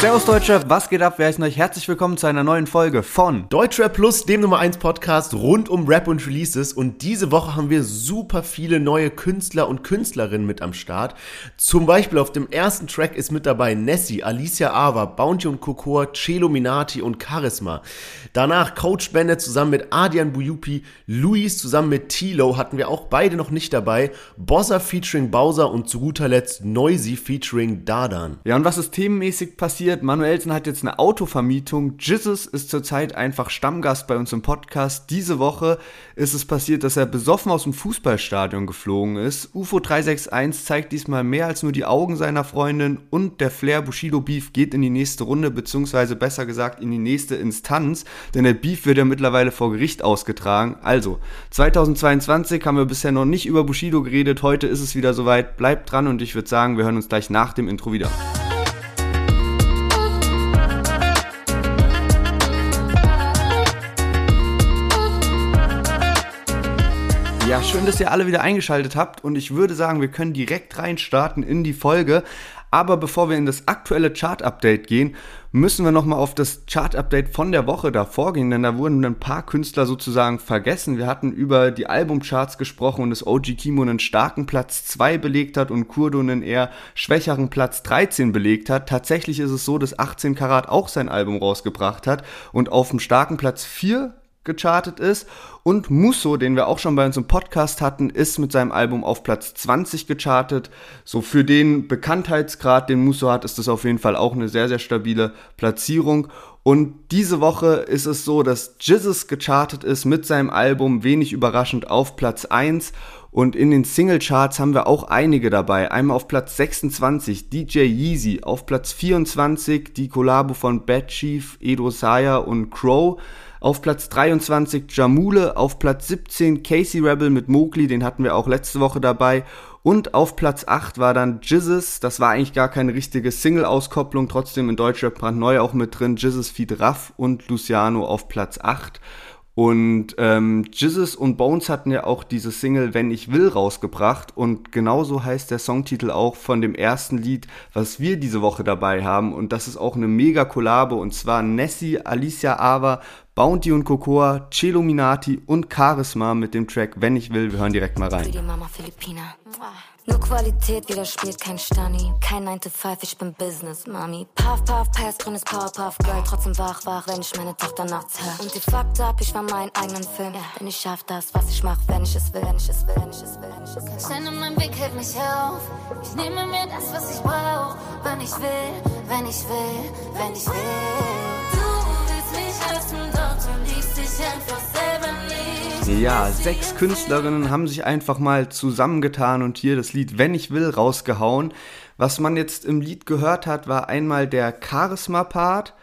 Servus Deutsche, was geht ab? Wer ist euch? Herzlich willkommen zu einer neuen Folge von Deutschrap Plus, dem Nummer 1 Podcast rund um Rap und Releases. Und diese Woche haben wir super viele neue Künstler und Künstlerinnen mit am Start. Zum Beispiel auf dem ersten Track ist mit dabei Nessie, Alicia Ava, Bounty und Cocoa, Celo Minati und Charisma. Danach Coach Bennett zusammen mit Adian Buyupi, Luis zusammen mit Tilo hatten wir auch beide noch nicht dabei, Bossa featuring Bowser und zu guter Letzt Noisy featuring Dardan. Ja, und was ist themenmäßig passiert? Passiert. Manuelsen hat jetzt eine Autovermietung. Jizzes ist zurzeit einfach Stammgast bei uns im Podcast. Diese Woche ist es passiert, dass er besoffen aus dem Fußballstadion geflogen ist. UFO 361 zeigt diesmal mehr als nur die Augen seiner Freundin und der Flair Bushido Beef geht in die nächste Runde, beziehungsweise besser gesagt in die nächste Instanz, denn der Beef wird ja mittlerweile vor Gericht ausgetragen. Also, 2022 haben wir bisher noch nicht über Bushido geredet, heute ist es wieder soweit. Bleibt dran und ich würde sagen, wir hören uns gleich nach dem Intro wieder. Ja, schön, dass ihr alle wieder eingeschaltet habt und ich würde sagen, wir können direkt reinstarten in die Folge. Aber bevor wir in das aktuelle Chart-Update gehen, müssen wir nochmal auf das Chart-Update von der Woche davor gehen, denn da wurden ein paar Künstler sozusagen vergessen. Wir hatten über die Albumcharts gesprochen und dass OG Kimo einen starken Platz 2 belegt hat und Kurdo einen eher schwächeren Platz 13 belegt hat. Tatsächlich ist es so, dass 18 Karat auch sein Album rausgebracht hat und auf dem starken Platz 4 gechartet ist. Und Musso, den wir auch schon bei uns im Podcast hatten, ist mit seinem Album auf Platz 20 gechartet. So für den Bekanntheitsgrad, den Musso hat, ist das auf jeden Fall auch eine sehr, sehr stabile Platzierung. Und diese Woche ist es so, dass Jizzes gechartet ist mit seinem Album, wenig überraschend, auf Platz 1. Und in den Singlecharts haben wir auch einige dabei. Einmal auf Platz 26 DJ Yeezy, auf Platz 24 die Kollabo von Bad Chief, Edo Saya und Crow. Auf Platz 23 Jamule, auf Platz 17 Casey Rebel mit Mowgli, den hatten wir auch letzte Woche dabei. Und auf Platz 8 war dann Jizzes, das war eigentlich gar keine richtige Single-Auskopplung, trotzdem in Deutschrap brandneu auch mit drin. Jizzes Feed Raff und Luciano auf Platz 8. Und ähm, Jizzes und Bones hatten ja auch diese Single Wenn ich will rausgebracht und genauso heißt der Songtitel auch von dem ersten Lied, was wir diese Woche dabei haben und das ist auch eine mega Kollabo und zwar Nessie, Alicia Ava, Bounty und Cocoa, Celuminati und Charisma mit dem Track Wenn ich will. Wir hören direkt mal rein. Nur Qualität widerspielt kein Stani. Kein 9 to 5, ich bin Business, Mami. Puff, puff, pass, grünes Powerpuff Girl. Trotzdem wach, wach, wenn ich meine Tochter nachts höre. Und die fucked up, ich war mein eigenen Film. Denn ich schaff das, was ich mach, wenn ich es will. Wenn ich es will, wenn ich es will, wenn ich es will. Stein in meinem Weg hält mich auf. Ich nehme mir das, was ich brauch. Wann ich will, wenn ich will, wenn ich will. Ja, sechs Künstlerinnen haben sich einfach mal zusammengetan und hier das Lied Wenn ich will rausgehauen. Was man jetzt im Lied gehört hat, war einmal der Charisma-Part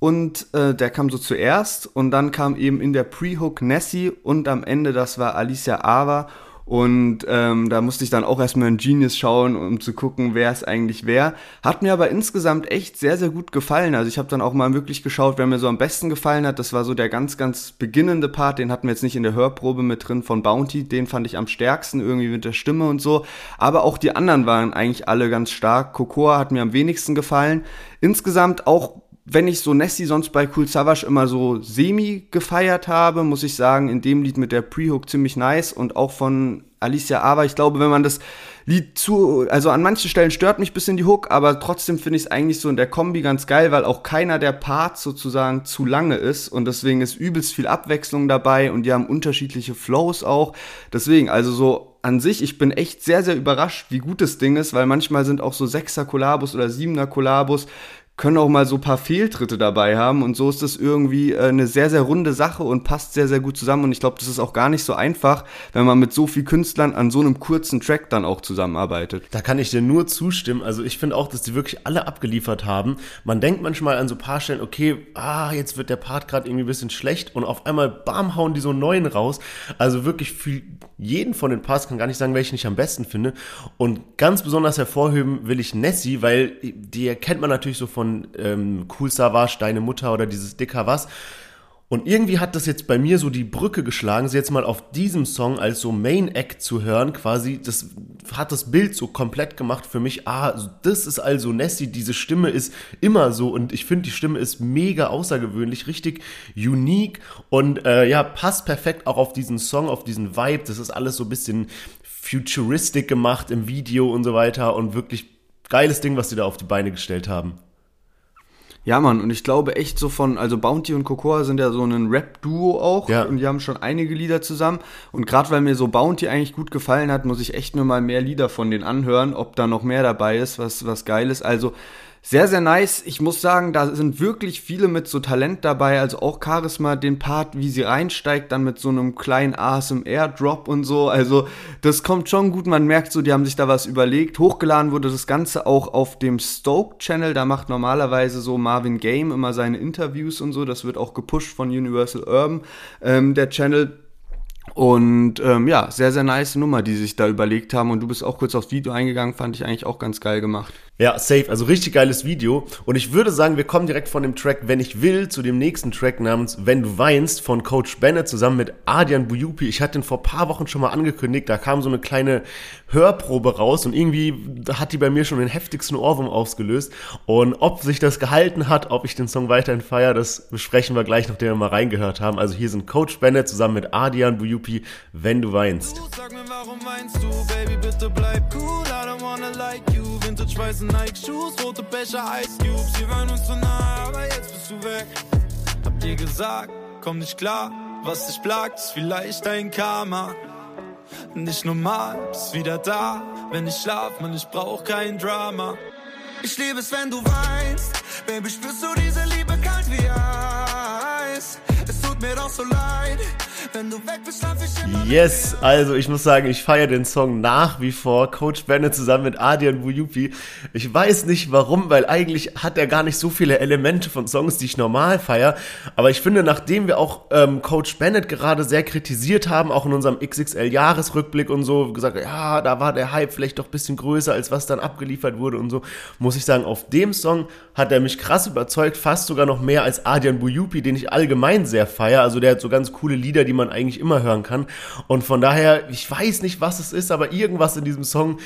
und äh, der kam so zuerst und dann kam eben in der Pre-Hook Nessie und am Ende, das war Alicia Ava und ähm, da musste ich dann auch erstmal in Genius schauen, um zu gucken, wer es eigentlich wäre. Hat mir aber insgesamt echt sehr, sehr gut gefallen. Also ich habe dann auch mal wirklich geschaut, wer mir so am besten gefallen hat. Das war so der ganz, ganz beginnende Part. Den hatten wir jetzt nicht in der Hörprobe mit drin von Bounty. Den fand ich am stärksten, irgendwie mit der Stimme und so. Aber auch die anderen waren eigentlich alle ganz stark. Cocoa hat mir am wenigsten gefallen. Insgesamt auch wenn ich so Nessie sonst bei Cool Savage immer so semi gefeiert habe, muss ich sagen, in dem Lied mit der Pre-Hook ziemlich nice und auch von Alicia Ava. Ich glaube, wenn man das Lied zu, also an manchen Stellen stört mich bisschen die Hook, aber trotzdem finde ich es eigentlich so in der Kombi ganz geil, weil auch keiner der Parts sozusagen zu lange ist und deswegen ist übelst viel Abwechslung dabei und die haben unterschiedliche Flows auch. Deswegen, also so an sich, ich bin echt sehr, sehr überrascht, wie gut das Ding ist, weil manchmal sind auch so Sechser Kollabos oder Siebener Kollabos können auch mal so ein paar Fehltritte dabei haben und so ist das irgendwie äh, eine sehr, sehr runde Sache und passt sehr, sehr gut zusammen und ich glaube, das ist auch gar nicht so einfach, wenn man mit so vielen Künstlern an so einem kurzen Track dann auch zusammenarbeitet. Da kann ich dir nur zustimmen, also ich finde auch, dass die wirklich alle abgeliefert haben. Man denkt manchmal an so ein paar Stellen, okay, ah, jetzt wird der Part gerade irgendwie ein bisschen schlecht und auf einmal, bam, hauen die so einen neuen raus. Also wirklich für jeden von den Parts, kann gar nicht sagen, welchen ich am besten finde und ganz besonders hervorheben will ich Nessie, weil die erkennt man natürlich so von ähm, Cool Savage, Deine Mutter oder dieses Dicker was. Und irgendwie hat das jetzt bei mir so die Brücke geschlagen, sie jetzt mal auf diesem Song als so Main Act zu hören, quasi, das hat das Bild so komplett gemacht für mich. Ah, das ist also Nessie, diese Stimme ist immer so und ich finde, die Stimme ist mega außergewöhnlich, richtig unique und äh, ja, passt perfekt auch auf diesen Song, auf diesen Vibe. Das ist alles so ein bisschen futuristic gemacht im Video und so weiter und wirklich geiles Ding, was sie da auf die Beine gestellt haben. Ja, Mann, und ich glaube echt so von, also Bounty und Cocoa sind ja so ein Rap-Duo auch Ja. und die haben schon einige Lieder zusammen. Und gerade weil mir so Bounty eigentlich gut gefallen hat, muss ich echt nur mal mehr Lieder von denen anhören, ob da noch mehr dabei ist, was, was geil ist. Also sehr, sehr nice. Ich muss sagen, da sind wirklich viele mit so Talent dabei, also auch Charisma, den Part, wie sie reinsteigt, dann mit so einem kleinen ASMR-Drop und so. Also das kommt schon gut. Man merkt so, die haben sich da was überlegt. Hochgeladen wurde das Ganze auch auf dem Stoke-Channel. Da macht normalerweise so Marvin Game immer seine Interviews und so. Das wird auch gepusht von Universal Urban, ähm, der Channel. Und ähm, ja, sehr, sehr nice Nummer, die sich da überlegt haben. Und du bist auch kurz aufs Video eingegangen, fand ich eigentlich auch ganz geil gemacht. Ja, safe. Also richtig geiles Video. Und ich würde sagen, wir kommen direkt von dem Track Wenn ich will zu dem nächsten Track namens Wenn du weinst von Coach Bennett zusammen mit Adrian Buyupi. Ich hatte den vor paar Wochen schon mal angekündigt. Da kam so eine kleine Hörprobe raus und irgendwie hat die bei mir schon den heftigsten Ohrwurm ausgelöst. Und ob sich das gehalten hat, ob ich den Song weiterhin feiere, das besprechen wir gleich, nachdem wir mal reingehört haben. Also hier sind Coach Bennett zusammen mit Adrian Buyupi. Wenn du weinst. Sag mir, warum meinst du, Baby, bitte bleib cool. I don't wanna like. Vintage weiße Nike-Shoes, rote Becher, Ice Cubes. Wir waren uns so nah, aber jetzt bist du weg. Hab dir gesagt, komm nicht klar. Was dich plagt, ist vielleicht dein Karma. Nicht normal, bist wieder da. Wenn ich schlaf, man, ich brauch kein Drama. Ich liebe es, wenn du weinst. Baby, spürst du diese Liebe kalt wie Eis? Es tut mir doch so leid. Wenn du weg bist, schlaf ich immer Yes, also ich muss sagen, ich feiere den Song nach wie vor. Coach Bennett zusammen mit Adrian Buyupi. Ich weiß nicht warum, weil eigentlich hat er gar nicht so viele Elemente von Songs, die ich normal feiere. Aber ich finde, nachdem wir auch ähm, Coach Bennett gerade sehr kritisiert haben, auch in unserem XXL-Jahresrückblick und so, gesagt, ja, da war der Hype vielleicht doch ein bisschen größer, als was dann abgeliefert wurde und so, muss ich sagen, auf dem Song hat er mich krass überzeugt, fast sogar noch mehr als Adrian Buyupi, den ich allgemein sehr feiere. Also der hat so ganz coole Lieder, die man eigentlich immer hören kann. Und von daher, ich weiß nicht, was es ist, aber irgendwas in diesem Song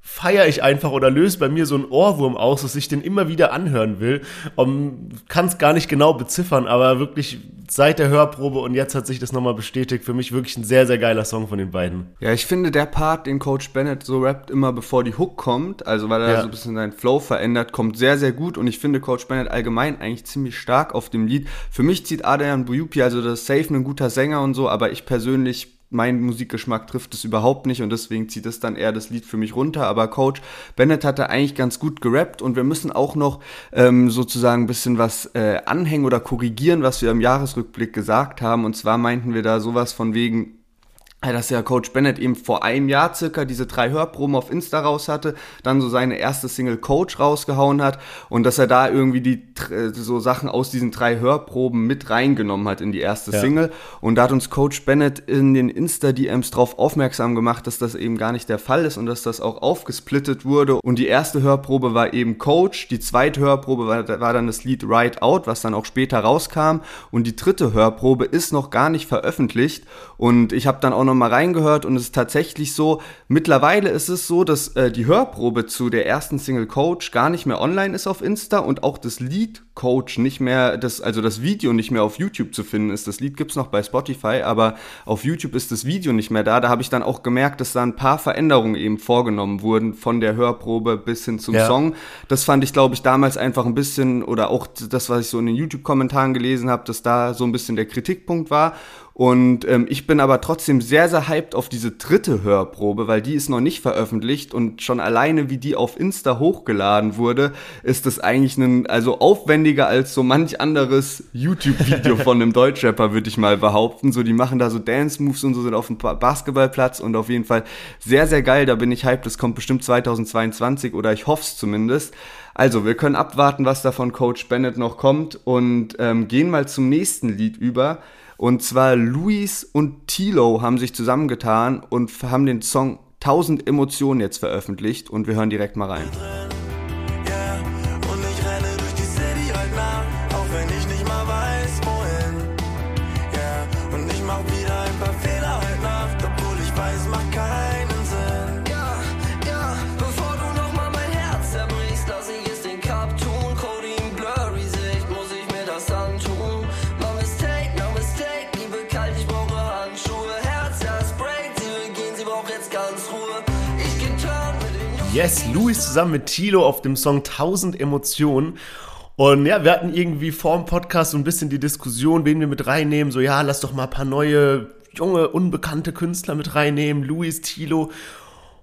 feiere ich einfach oder löst bei mir so einen Ohrwurm aus, dass ich den immer wieder anhören will. Um, Kann es gar nicht genau beziffern, aber wirklich seit der Hörprobe und jetzt hat sich das nochmal bestätigt. Für mich wirklich ein sehr, sehr geiler Song von den beiden. Ja, ich finde der Part, den Coach Bennett so rappt, immer bevor die Hook kommt, also weil er Ja. so ein bisschen seinen Flow verändert, kommt sehr, sehr gut und ich finde Coach Bennett allgemein eigentlich ziemlich stark auf dem Lied. Für mich zieht Adrian Buyupi, also das safe ein guter Sänger und so, aber ich persönlich mein Musikgeschmack trifft es überhaupt nicht und deswegen zieht es dann eher das Lied für mich runter. Aber Coach Bennett hat da eigentlich ganz gut gerappt und wir müssen auch noch ähm, sozusagen ein bisschen was äh, anhängen oder korrigieren, was wir im Jahresrückblick gesagt haben. Und zwar meinten wir da sowas von wegen, dass ja Coach Bennett eben vor einem Jahr circa diese drei Hörproben auf Insta raus hatte, dann so seine erste Single Coach rausgehauen hat und dass er da irgendwie die äh, so Sachen aus diesen drei Hörproben mit reingenommen hat in die erste Ja. Single. Und da hat uns Coach Bennett in den Insta DMs drauf aufmerksam gemacht, dass das eben gar nicht der Fall ist und dass das auch aufgesplittet wurde. Und die erste Hörprobe war eben Coach, die zweite Hörprobe war, war dann das Lied Ride Out, was dann auch später rauskam. Und die dritte Hörprobe ist noch gar nicht veröffentlicht. Und ich habe dann auch noch mal reingehört und es ist tatsächlich so, mittlerweile ist es so, dass äh, die Hörprobe zu der ersten Single Coach gar nicht mehr online ist auf Insta und auch das Lied Coach nicht mehr, das, also das Video nicht mehr auf YouTube zu finden ist. Das Lied gibt's noch bei Spotify, aber auf YouTube ist das Video nicht mehr da. Da habe ich dann auch gemerkt, dass da ein paar Veränderungen eben vorgenommen wurden, von der Hörprobe bis hin zum Ja. Song. Das fand ich, glaube ich, damals einfach ein bisschen, oder auch das, was ich so in den YouTube-Kommentaren gelesen habe, dass da so ein bisschen der Kritikpunkt war. Und ähm, ich bin aber trotzdem sehr, sehr hyped auf diese dritte Hörprobe, weil die ist noch nicht veröffentlicht und schon alleine, wie die auf Insta hochgeladen wurde, ist das eigentlich ein, also aufwendiger als so manch anderes YouTube-Video von einem Deutschrapper, würde ich mal behaupten. So, die machen da so Dance-Moves und so, sind auf dem Basketballplatz und auf jeden Fall sehr, sehr geil. Da bin ich hyped. Das kommt bestimmt 2022 oder ich hoffe es zumindest. Also, wir können abwarten, was da von Coach Bennett noch kommt und ähm, gehen mal zum nächsten Lied über. Und zwar Luis und Tilo haben sich zusammengetan und haben den Song 1000 Emotionen jetzt veröffentlicht und wir hören direkt mal rein. Yes, Louis zusammen mit Tilo auf dem Song 1000 Emotionen. Und ja, wir hatten irgendwie vor dem Podcast so ein bisschen die Diskussion, wen wir mit reinnehmen. So, ja, lass doch mal ein paar neue, junge, unbekannte Künstler mit reinnehmen. Louis, Tilo.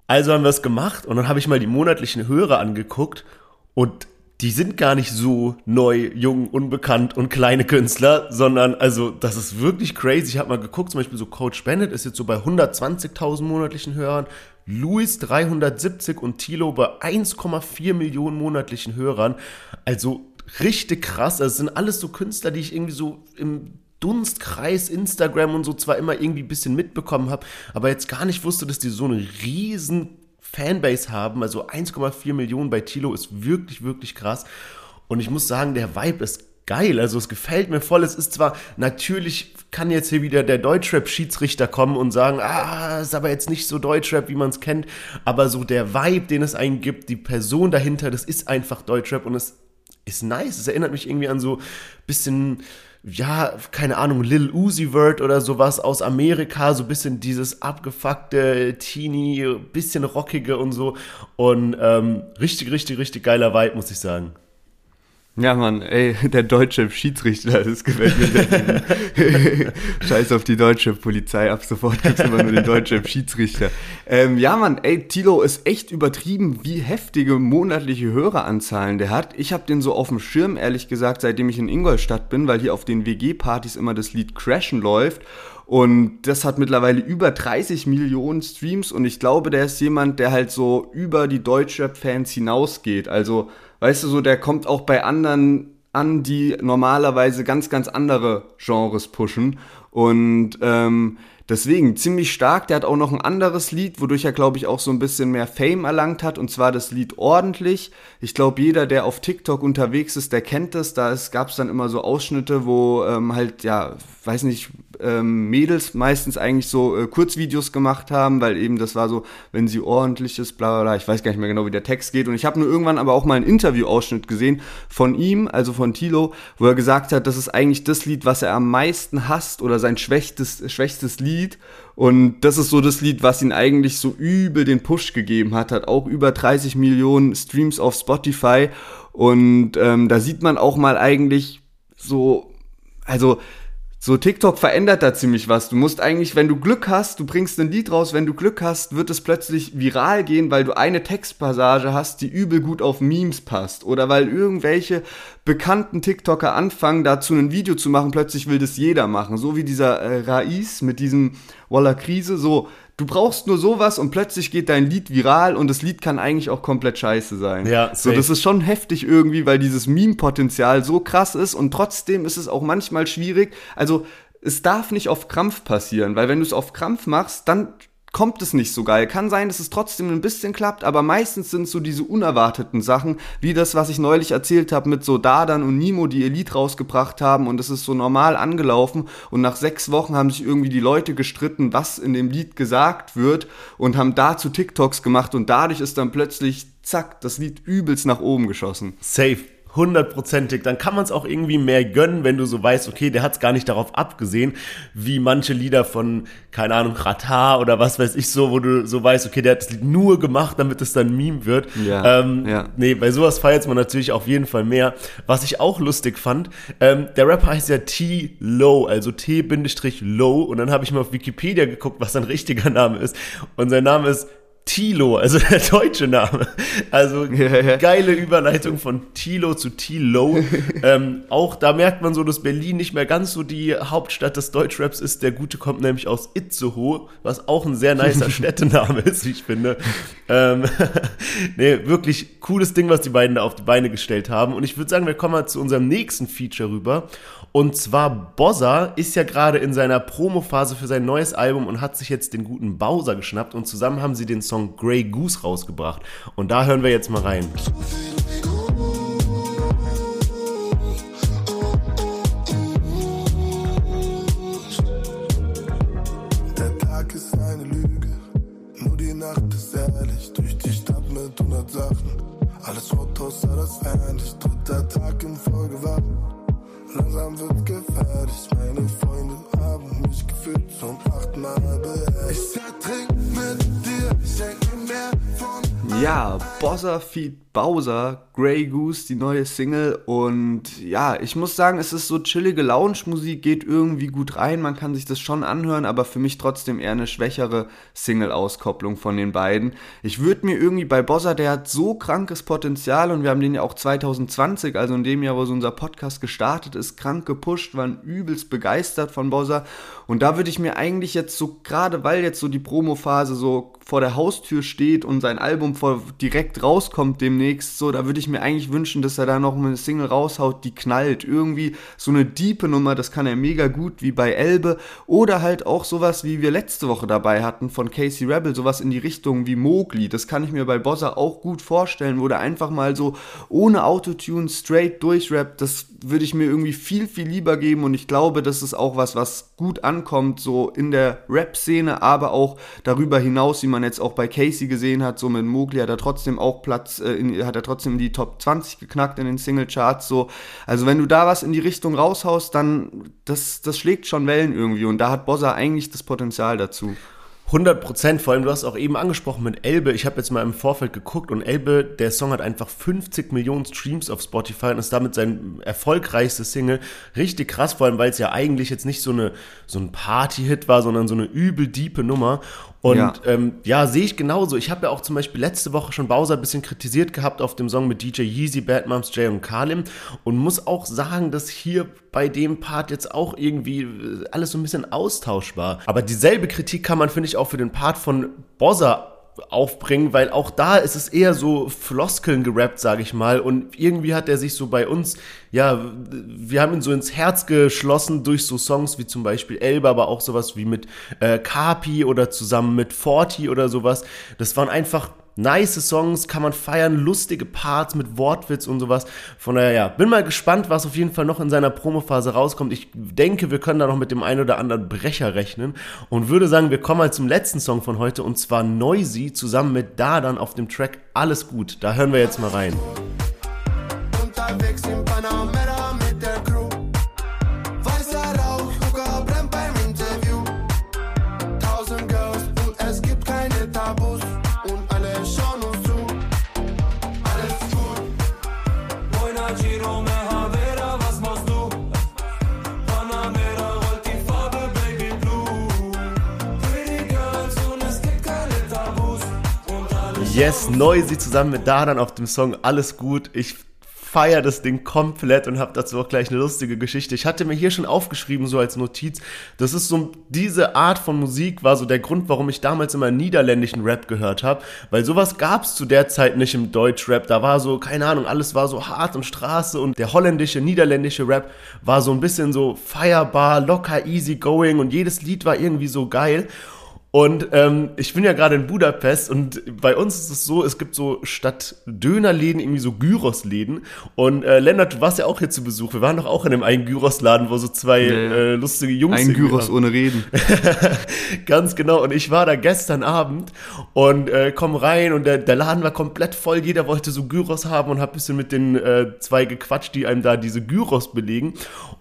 Also haben wir es gemacht und dann habe ich mal die monatlichen Hörer angeguckt und die sind gar nicht so neu, jung, unbekannt und kleine Künstler, sondern also das ist wirklich crazy. Ich habe mal geguckt, zum Beispiel so Coach Bennett ist jetzt so bei 120.000 monatlichen Hörern, Louis 370 und Tilo bei 1,4 Millionen monatlichen Hörern. Also richtig krass. Das sind alles so Künstler, die ich irgendwie so im Dunstkreis Instagram und so zwar immer irgendwie ein bisschen mitbekommen habe, aber jetzt gar nicht wusste, dass die so eine riesen Fanbase haben. Also 1,4 Millionen bei Tilo ist wirklich, wirklich krass. Und ich muss sagen, der Vibe ist geil. Also es gefällt mir voll. Es ist zwar natürlich kann jetzt hier wieder der Deutschrap-Schiedsrichter kommen und sagen, ah, ist aber jetzt nicht so Deutschrap, wie man es kennt. Aber so der Vibe, den es einen gibt, die Person dahinter, das ist einfach Deutschrap und es ist nice. Es erinnert mich irgendwie an so bisschen ja, keine Ahnung, Lil Uzi Vert oder sowas aus Amerika, so bisschen dieses abgefuckte, teeny, bisschen rockige und so. Und ähm, richtig, richtig, richtig geiler Vibe, muss ich sagen. Ja, Mann, ey, der deutsche Schiedsrichter, das gefällt mir sehr Scheiß auf die deutsche Polizei, ab sofort gibt's immer nur den deutschen Schiedsrichter. Ähm, ja, Mann, ey, Tilo ist echt übertrieben, wie heftige monatliche Höreranzahlen der hat. Ich habe den so auf dem Schirm, ehrlich gesagt, seitdem ich in Ingolstadt bin, weil hier auf den WG-Partys immer das Lied Crashen läuft. Und das hat mittlerweile über 30 Millionen Streams und ich glaube, der ist jemand, der halt so über die Deutschrap-Fans hinausgeht. Also weißt du, so der kommt auch bei anderen an, die normalerweise ganz, ganz andere Genres pushen. Und ähm, deswegen ziemlich stark. Der hat auch noch ein anderes Lied, wodurch er, glaube ich, auch so ein bisschen mehr Fame erlangt hat. Und zwar das Lied Ordentlich. Ich glaube, jeder, der auf TikTok unterwegs ist, der kennt das. Da gab es dann immer so Ausschnitte, wo ähm, halt, ja, weiß nicht, ähm, Mädels meistens eigentlich so äh, Kurzvideos gemacht haben, weil eben das war so, wenn sie ordentlich ist, bla bla bla. Ich weiß gar nicht mehr genau, wie der Text geht. Und ich habe nur irgendwann aber auch mal einen Interview-Ausschnitt gesehen von ihm, also von Tilo, wo er gesagt hat, das ist eigentlich das Lied, was er am meisten hasst oder sein schwächstes, schwächstes Lied. Und das ist so das Lied, was ihn eigentlich so übel den Push gegeben hat. Hat auch über 30 Millionen Streams auf Spotify. Und ähm, da sieht man auch mal eigentlich so, also so, TikTok verändert da ziemlich was. Du musst eigentlich, wenn du Glück hast, du bringst ein Lied raus, wenn du Glück hast, wird es plötzlich viral gehen, weil du eine Textpassage hast, die übel gut auf Memes passt. Oder weil irgendwelche bekannten TikToker anfangen, dazu ein Video zu machen, plötzlich will das jeder machen. So wie dieser äh, Rais mit diesem Walla Krise, so Du brauchst nur sowas und plötzlich geht dein Lied viral und das Lied kann eigentlich auch komplett scheiße sein. Ja, safe. so das ist schon heftig irgendwie, weil dieses Meme-Potenzial so krass ist und trotzdem ist es auch manchmal schwierig. Also es darf nicht auf Krampf passieren, weil wenn du es auf Krampf machst, dann kommt es nicht so geil. Kann sein, dass es trotzdem ein bisschen klappt, aber meistens sind so diese unerwarteten Sachen, wie das, was ich neulich erzählt habe mit so Dadan und Nimo, die Elite rausgebracht haben und es ist so normal angelaufen und nach sechs Wochen haben sich irgendwie die Leute gestritten, was in dem Lied gesagt wird und haben dazu TikToks gemacht und dadurch ist dann plötzlich zack, das Lied übelst nach oben geschossen. Safe hundertprozentig. Dann kann man es auch irgendwie mehr gönnen, wenn du so weißt, okay, der hat es gar nicht darauf abgesehen, wie manche Lieder von, keine Ahnung, Rata oder was weiß ich so, wo du so weißt, okay, der hat das Lied nur gemacht, damit es dann Meme wird. Ja, ähm, ja. Nee, bei sowas feiert man natürlich auf jeden Fall mehr. Was ich auch lustig fand, ähm, der Rapper heißt ja T-Low, also T-Low und dann habe ich mal auf Wikipedia geguckt, was sein richtiger Name ist und sein Name ist Tilo, also der deutsche Name. Also ja, ja. geile Überleitung von Tilo zu Tilo. ähm, auch da merkt man so, dass Berlin nicht mehr ganz so die Hauptstadt des Deutschraps ist. Der Gute kommt nämlich aus Itzehoe, was auch ein sehr nicer Städtename ist, wie ich finde. Ähm, nee, wirklich cooles Ding, was die beiden da auf die Beine gestellt haben. Und ich würde sagen, wir kommen mal zu unserem nächsten Feature rüber. Und zwar Bozza ist ja gerade in seiner Promophase für sein neues Album und hat sich jetzt den guten Bowser geschnappt und zusammen haben sie den Song Grey Goose rausgebracht. Und da hören wir jetzt mal rein. Der Tag ist eine Lüge, nur die Nacht ist ehrlich. Durch die Stadt mit 100 Sachen, alles rot außer das Endlich. Dritter Tag in Folge warten langsam wird gefährlich. Meine Freunde haben mich gefühlt zum achten Mal Ich ertrink mit dir, ich denke mehr von Ja, Bossa Feed Bowser, Grey Goose, die neue Single. Und ja, ich muss sagen, es ist so chillige Lounge-Musik, geht irgendwie gut rein. Man kann sich das schon anhören, aber für mich trotzdem eher eine schwächere Single-Auskopplung von den beiden. Ich würde mir irgendwie bei Bossa, der hat so krankes Potenzial und wir haben den ja auch 2020, also in dem Jahr, wo so unser Podcast gestartet ist, krank gepusht, waren übelst begeistert von Bossa. Und da würde ich mir eigentlich jetzt so, gerade weil jetzt so die Promo-Phase so vor der Haustür steht und sein Album vor, direkt rauskommt demnächst, so, da würde ich mir eigentlich wünschen, dass er da noch eine Single raushaut, die knallt. Irgendwie so eine diepe Nummer, das kann er mega gut, wie bei Elbe. Oder halt auch sowas, wie wir letzte Woche dabei hatten von Casey Rebel, sowas in die Richtung wie Mowgli. Das kann ich mir bei Bossa auch gut vorstellen, wo der einfach mal so ohne Autotune straight durchrappt. Das würde ich mir irgendwie viel, viel lieber geben und ich glaube, das ist auch was, was gut ankommt, so in der Rap-Szene, aber auch darüber hinaus, wie man jetzt auch bei Casey gesehen hat, so mit Mowgli hat er trotzdem auch Platz, äh, in, hat er trotzdem die Top 20 geknackt in den Single-Charts, so. Also wenn du da was in die Richtung raushaust, dann, das, das schlägt schon Wellen irgendwie und da hat Bossa eigentlich das Potenzial dazu. 100 Prozent, vor allem du hast auch eben angesprochen mit Elbe. Ich habe jetzt mal im Vorfeld geguckt und Elbe, der Song hat einfach 50 Millionen Streams auf Spotify und ist damit sein erfolgreichstes Single. Richtig krass, vor allem weil es ja eigentlich jetzt nicht so eine so ein Party-Hit war, sondern so eine übel diepe Nummer. Und ja, ähm, ja sehe ich genauso. Ich habe ja auch zum Beispiel letzte Woche schon Bowser ein bisschen kritisiert gehabt auf dem Song mit DJ Yeezy, Bad Moms, Jay und Kalim und muss auch sagen, dass hier bei dem Part jetzt auch irgendwie äh, alles so ein bisschen austauschbar. Aber dieselbe Kritik kann man, finde ich, auch für den Part von Bozza aufbringen, weil auch da ist es eher so Floskeln gerappt, sage ich mal. Und irgendwie hat er sich so bei uns, ja, wir haben ihn so ins Herz geschlossen durch so Songs wie zum Beispiel Elba, aber auch sowas wie mit äh, Kapi oder zusammen mit Forti oder sowas. Das waren einfach nice Songs, kann man feiern, lustige Parts mit Wortwitz und sowas. Von daher, ja, bin mal gespannt, was auf jeden Fall noch in seiner Promophase rauskommt. Ich denke, wir können da noch mit dem einen oder anderen Brecher rechnen und würde sagen, wir kommen mal zum letzten Song von heute und zwar Noisy zusammen mit Dadan auf dem Track Alles gut. Da hören wir jetzt mal rein. Unterwegs im Panamera Yes, Noisy zusammen mit Dadan auf dem Song Alles gut. Ich feiere das Ding komplett und habe dazu auch gleich eine lustige Geschichte. Ich hatte mir hier schon aufgeschrieben, so als Notiz, das ist so, diese Art von Musik war so der Grund, warum ich damals immer niederländischen Rap gehört habe, weil sowas gab es zu der Zeit nicht im Deutschrap. Da war so, keine Ahnung, alles war so hart und Straße und der holländische, niederländische Rap war so ein bisschen so feierbar, locker, easy going und jedes Lied war irgendwie so geil. Und ähm, ich bin ja gerade in Budapest und bei uns ist es so, es gibt so statt Dönerläden irgendwie so Gyros-Läden. Und äh, Lennart, du warst ja auch hier zu Besuch. Wir waren doch auch in einem einen Gyros-Laden, wo so zwei ja, äh, lustige Jungs Ein Gyros ohne Reden. Ganz genau. Und ich war da gestern Abend und äh, komm rein und der, der Laden war komplett voll. Jeder wollte so Gyros haben und hab bisschen mit den äh, zwei gequatscht, die einem da diese Gyros belegen.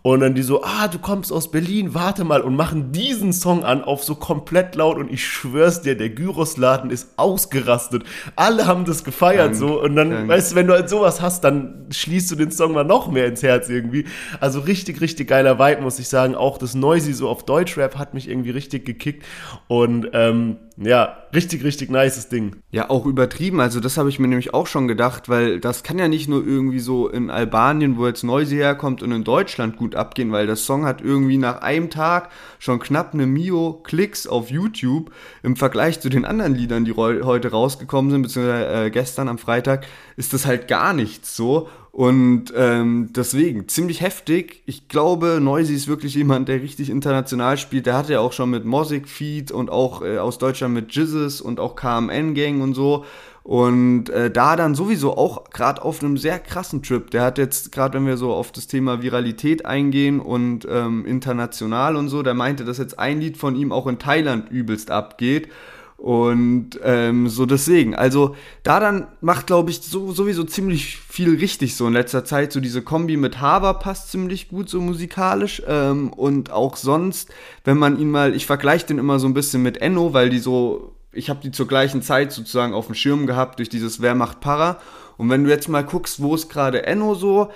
Und dann die so, ah, du kommst aus Berlin, warte mal und machen diesen Song an auf so komplett laut und ich schwör's dir, der Gyrosladen ist ausgerastet. Alle haben das gefeiert Dank, so und dann, Dank. weißt du, wenn du halt sowas hast, dann schließt du den Song mal noch mehr ins Herz irgendwie. Also richtig, richtig geiler Vibe, muss ich sagen. Auch das Noisy so auf Deutschrap hat mich irgendwie richtig gekickt und ähm, ja, richtig, richtig nices Ding. Ja, auch übertrieben. Also das habe ich mir nämlich auch schon gedacht, weil das kann ja nicht nur irgendwie so in Albanien, wo jetzt Noisy herkommt, und in Deutschland gut abgehen, weil das Song hat irgendwie nach einem Tag schon knapp eine Mio Klicks auf YouTube im Vergleich zu den anderen Liedern, die heute rausgekommen sind, beziehungsweise äh, gestern am Freitag, ist das halt gar nichts so. Und ähm, deswegen, ziemlich heftig. Ich glaube, Noisy ist wirklich jemand, der richtig international spielt. Der hatte ja auch schon mit Mosik Feed und auch äh, aus Deutschland mit Jizzes und auch KMN Gang und so. Und äh, da dann sowieso auch gerade auf einem sehr krassen Trip. Der hat jetzt, gerade wenn wir so auf das Thema Viralität eingehen und ähm, international und so, der meinte, dass jetzt ein Lied von ihm auch in Thailand übelst abgeht. Und ähm, so deswegen, also da dann macht, glaube ich, so, sowieso ziemlich viel richtig so in letzter Zeit. So diese Kombi mit Hava passt ziemlich gut so musikalisch. Ähm, und auch sonst, wenn man ihn mal, ich vergleiche den immer so ein bisschen mit Enno, weil die so ich habe die zur gleichen Zeit sozusagen auf dem Schirm gehabt durch dieses Wer macht Para. Und wenn du jetzt mal guckst, wo ist gerade Enno so,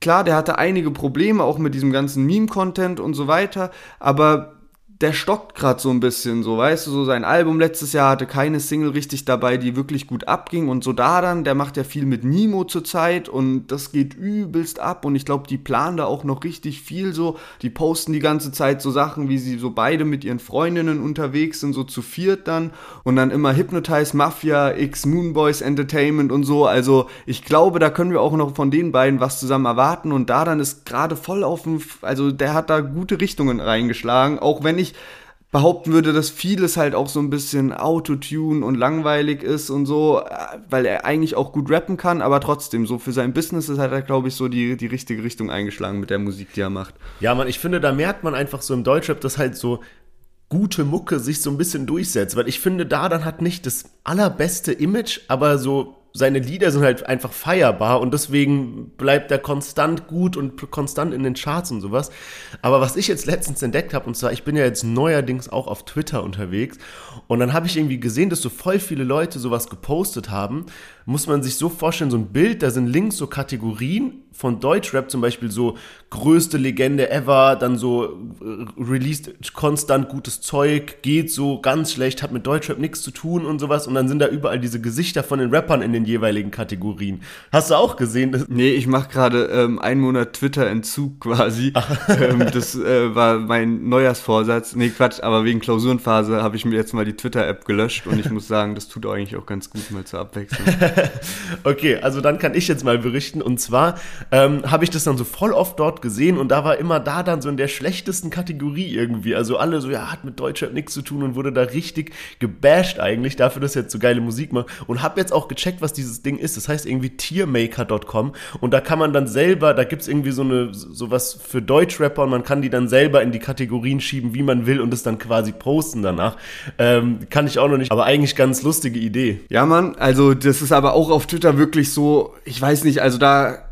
klar, der hatte einige Probleme auch mit diesem ganzen Meme-Content und so weiter, aber der stockt gerade so ein bisschen, so weißt du, so sein Album letztes Jahr hatte keine Single richtig dabei, die wirklich gut abging und so da dann, der macht ja viel mit Nimo zurzeit und das geht übelst ab und ich glaube, die planen da auch noch richtig viel so, die posten die ganze Zeit so Sachen, wie sie so beide mit ihren Freundinnen unterwegs sind, so zu viert dann und dann immer Hypnotize Mafia, X Moonboys Entertainment und so, also ich glaube, da können wir auch noch von den beiden was zusammen erwarten und da dann ist gerade voll auf dem, also der hat da gute Richtungen reingeschlagen, auch wenn ich ich behaupten würde, dass vieles halt auch so ein bisschen Autotune und langweilig ist und so, weil er eigentlich auch gut rappen kann, aber trotzdem, so für sein Business ist halt er, glaube ich, so die, die richtige Richtung eingeschlagen mit der Musik, die er macht. Ja, man, ich finde, da merkt man einfach so im Deutschrap, dass halt so gute Mucke sich so ein bisschen durchsetzt, weil ich finde, da dann hat nicht das allerbeste Image, aber so seine Lieder sind halt einfach feierbar und deswegen bleibt er konstant gut und konstant in den Charts und sowas. Aber was ich jetzt letztens entdeckt habe, und zwar, ich bin ja jetzt neuerdings auch auf Twitter unterwegs und dann habe ich irgendwie gesehen, dass so voll viele Leute sowas gepostet haben. Muss man sich so vorstellen, so ein Bild, da sind links so Kategorien von Deutschrap zum Beispiel so größte Legende ever, dann so äh, released konstant gutes Zeug, geht so ganz schlecht, hat mit Deutschrap nichts zu tun und sowas und dann sind da überall diese Gesichter von den Rappern in den jeweiligen Kategorien. Hast du auch gesehen? Das nee, ich mache gerade ähm, einen Monat Twitter-Entzug quasi. ähm, das äh, war mein Neujahrsvorsatz. Nee, Quatsch, aber wegen Klausurenphase habe ich mir jetzt mal die Twitter-App gelöscht und ich muss sagen, das tut eigentlich auch ganz gut mal zur Abwechslung. okay, also dann kann ich jetzt mal berichten und zwar ähm, habe ich das dann so voll oft dort gesehen und da war immer da dann so in der schlechtesten Kategorie irgendwie. Also alle so, ja, hat mit Deutschrap nichts zu tun und wurde da richtig gebasht eigentlich dafür, dass er jetzt so geile Musik macht. Und habe jetzt auch gecheckt, was dieses Ding ist. Das heißt irgendwie tiermaker.com und da kann man dann selber, da gibt es irgendwie so eine sowas für Deutschrapper und man kann die dann selber in die Kategorien schieben, wie man will und es dann quasi posten danach. Ähm, kann ich auch noch nicht, aber eigentlich ganz lustige Idee. Ja, Mann, also das ist aber auch auf Twitter wirklich so, ich weiß nicht, also da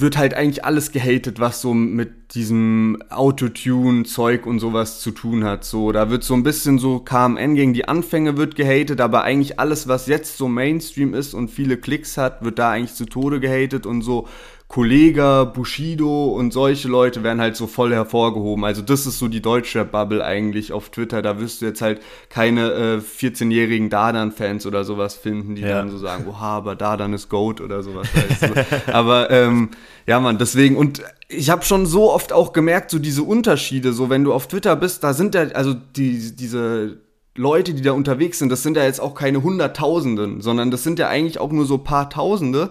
wird halt eigentlich alles gehatet, was so mit diesem Autotune-Zeug und sowas zu tun hat. So, da wird so ein bisschen so KMN gegen die Anfänge wird gehatet, aber eigentlich alles, was jetzt so Mainstream ist und viele Klicks hat, wird da eigentlich zu Tode gehatet und so Kollega, Bushido und solche Leute werden halt so voll hervorgehoben. Also das ist so die deutsche Bubble eigentlich auf Twitter. Da wirst du jetzt halt keine äh, 14-jährigen Dardan-Fans oder sowas finden, die ja. dann so sagen, oha, aber Dardan ist Goat oder sowas. Aber ähm, ja, man, deswegen und ich habe schon so oft auch gemerkt, so diese Unterschiede, so wenn du auf Twitter bist, da sind ja, also die, diese Leute, die da unterwegs sind, das sind ja jetzt auch keine Hunderttausenden, sondern das sind ja eigentlich auch nur so paar Tausende,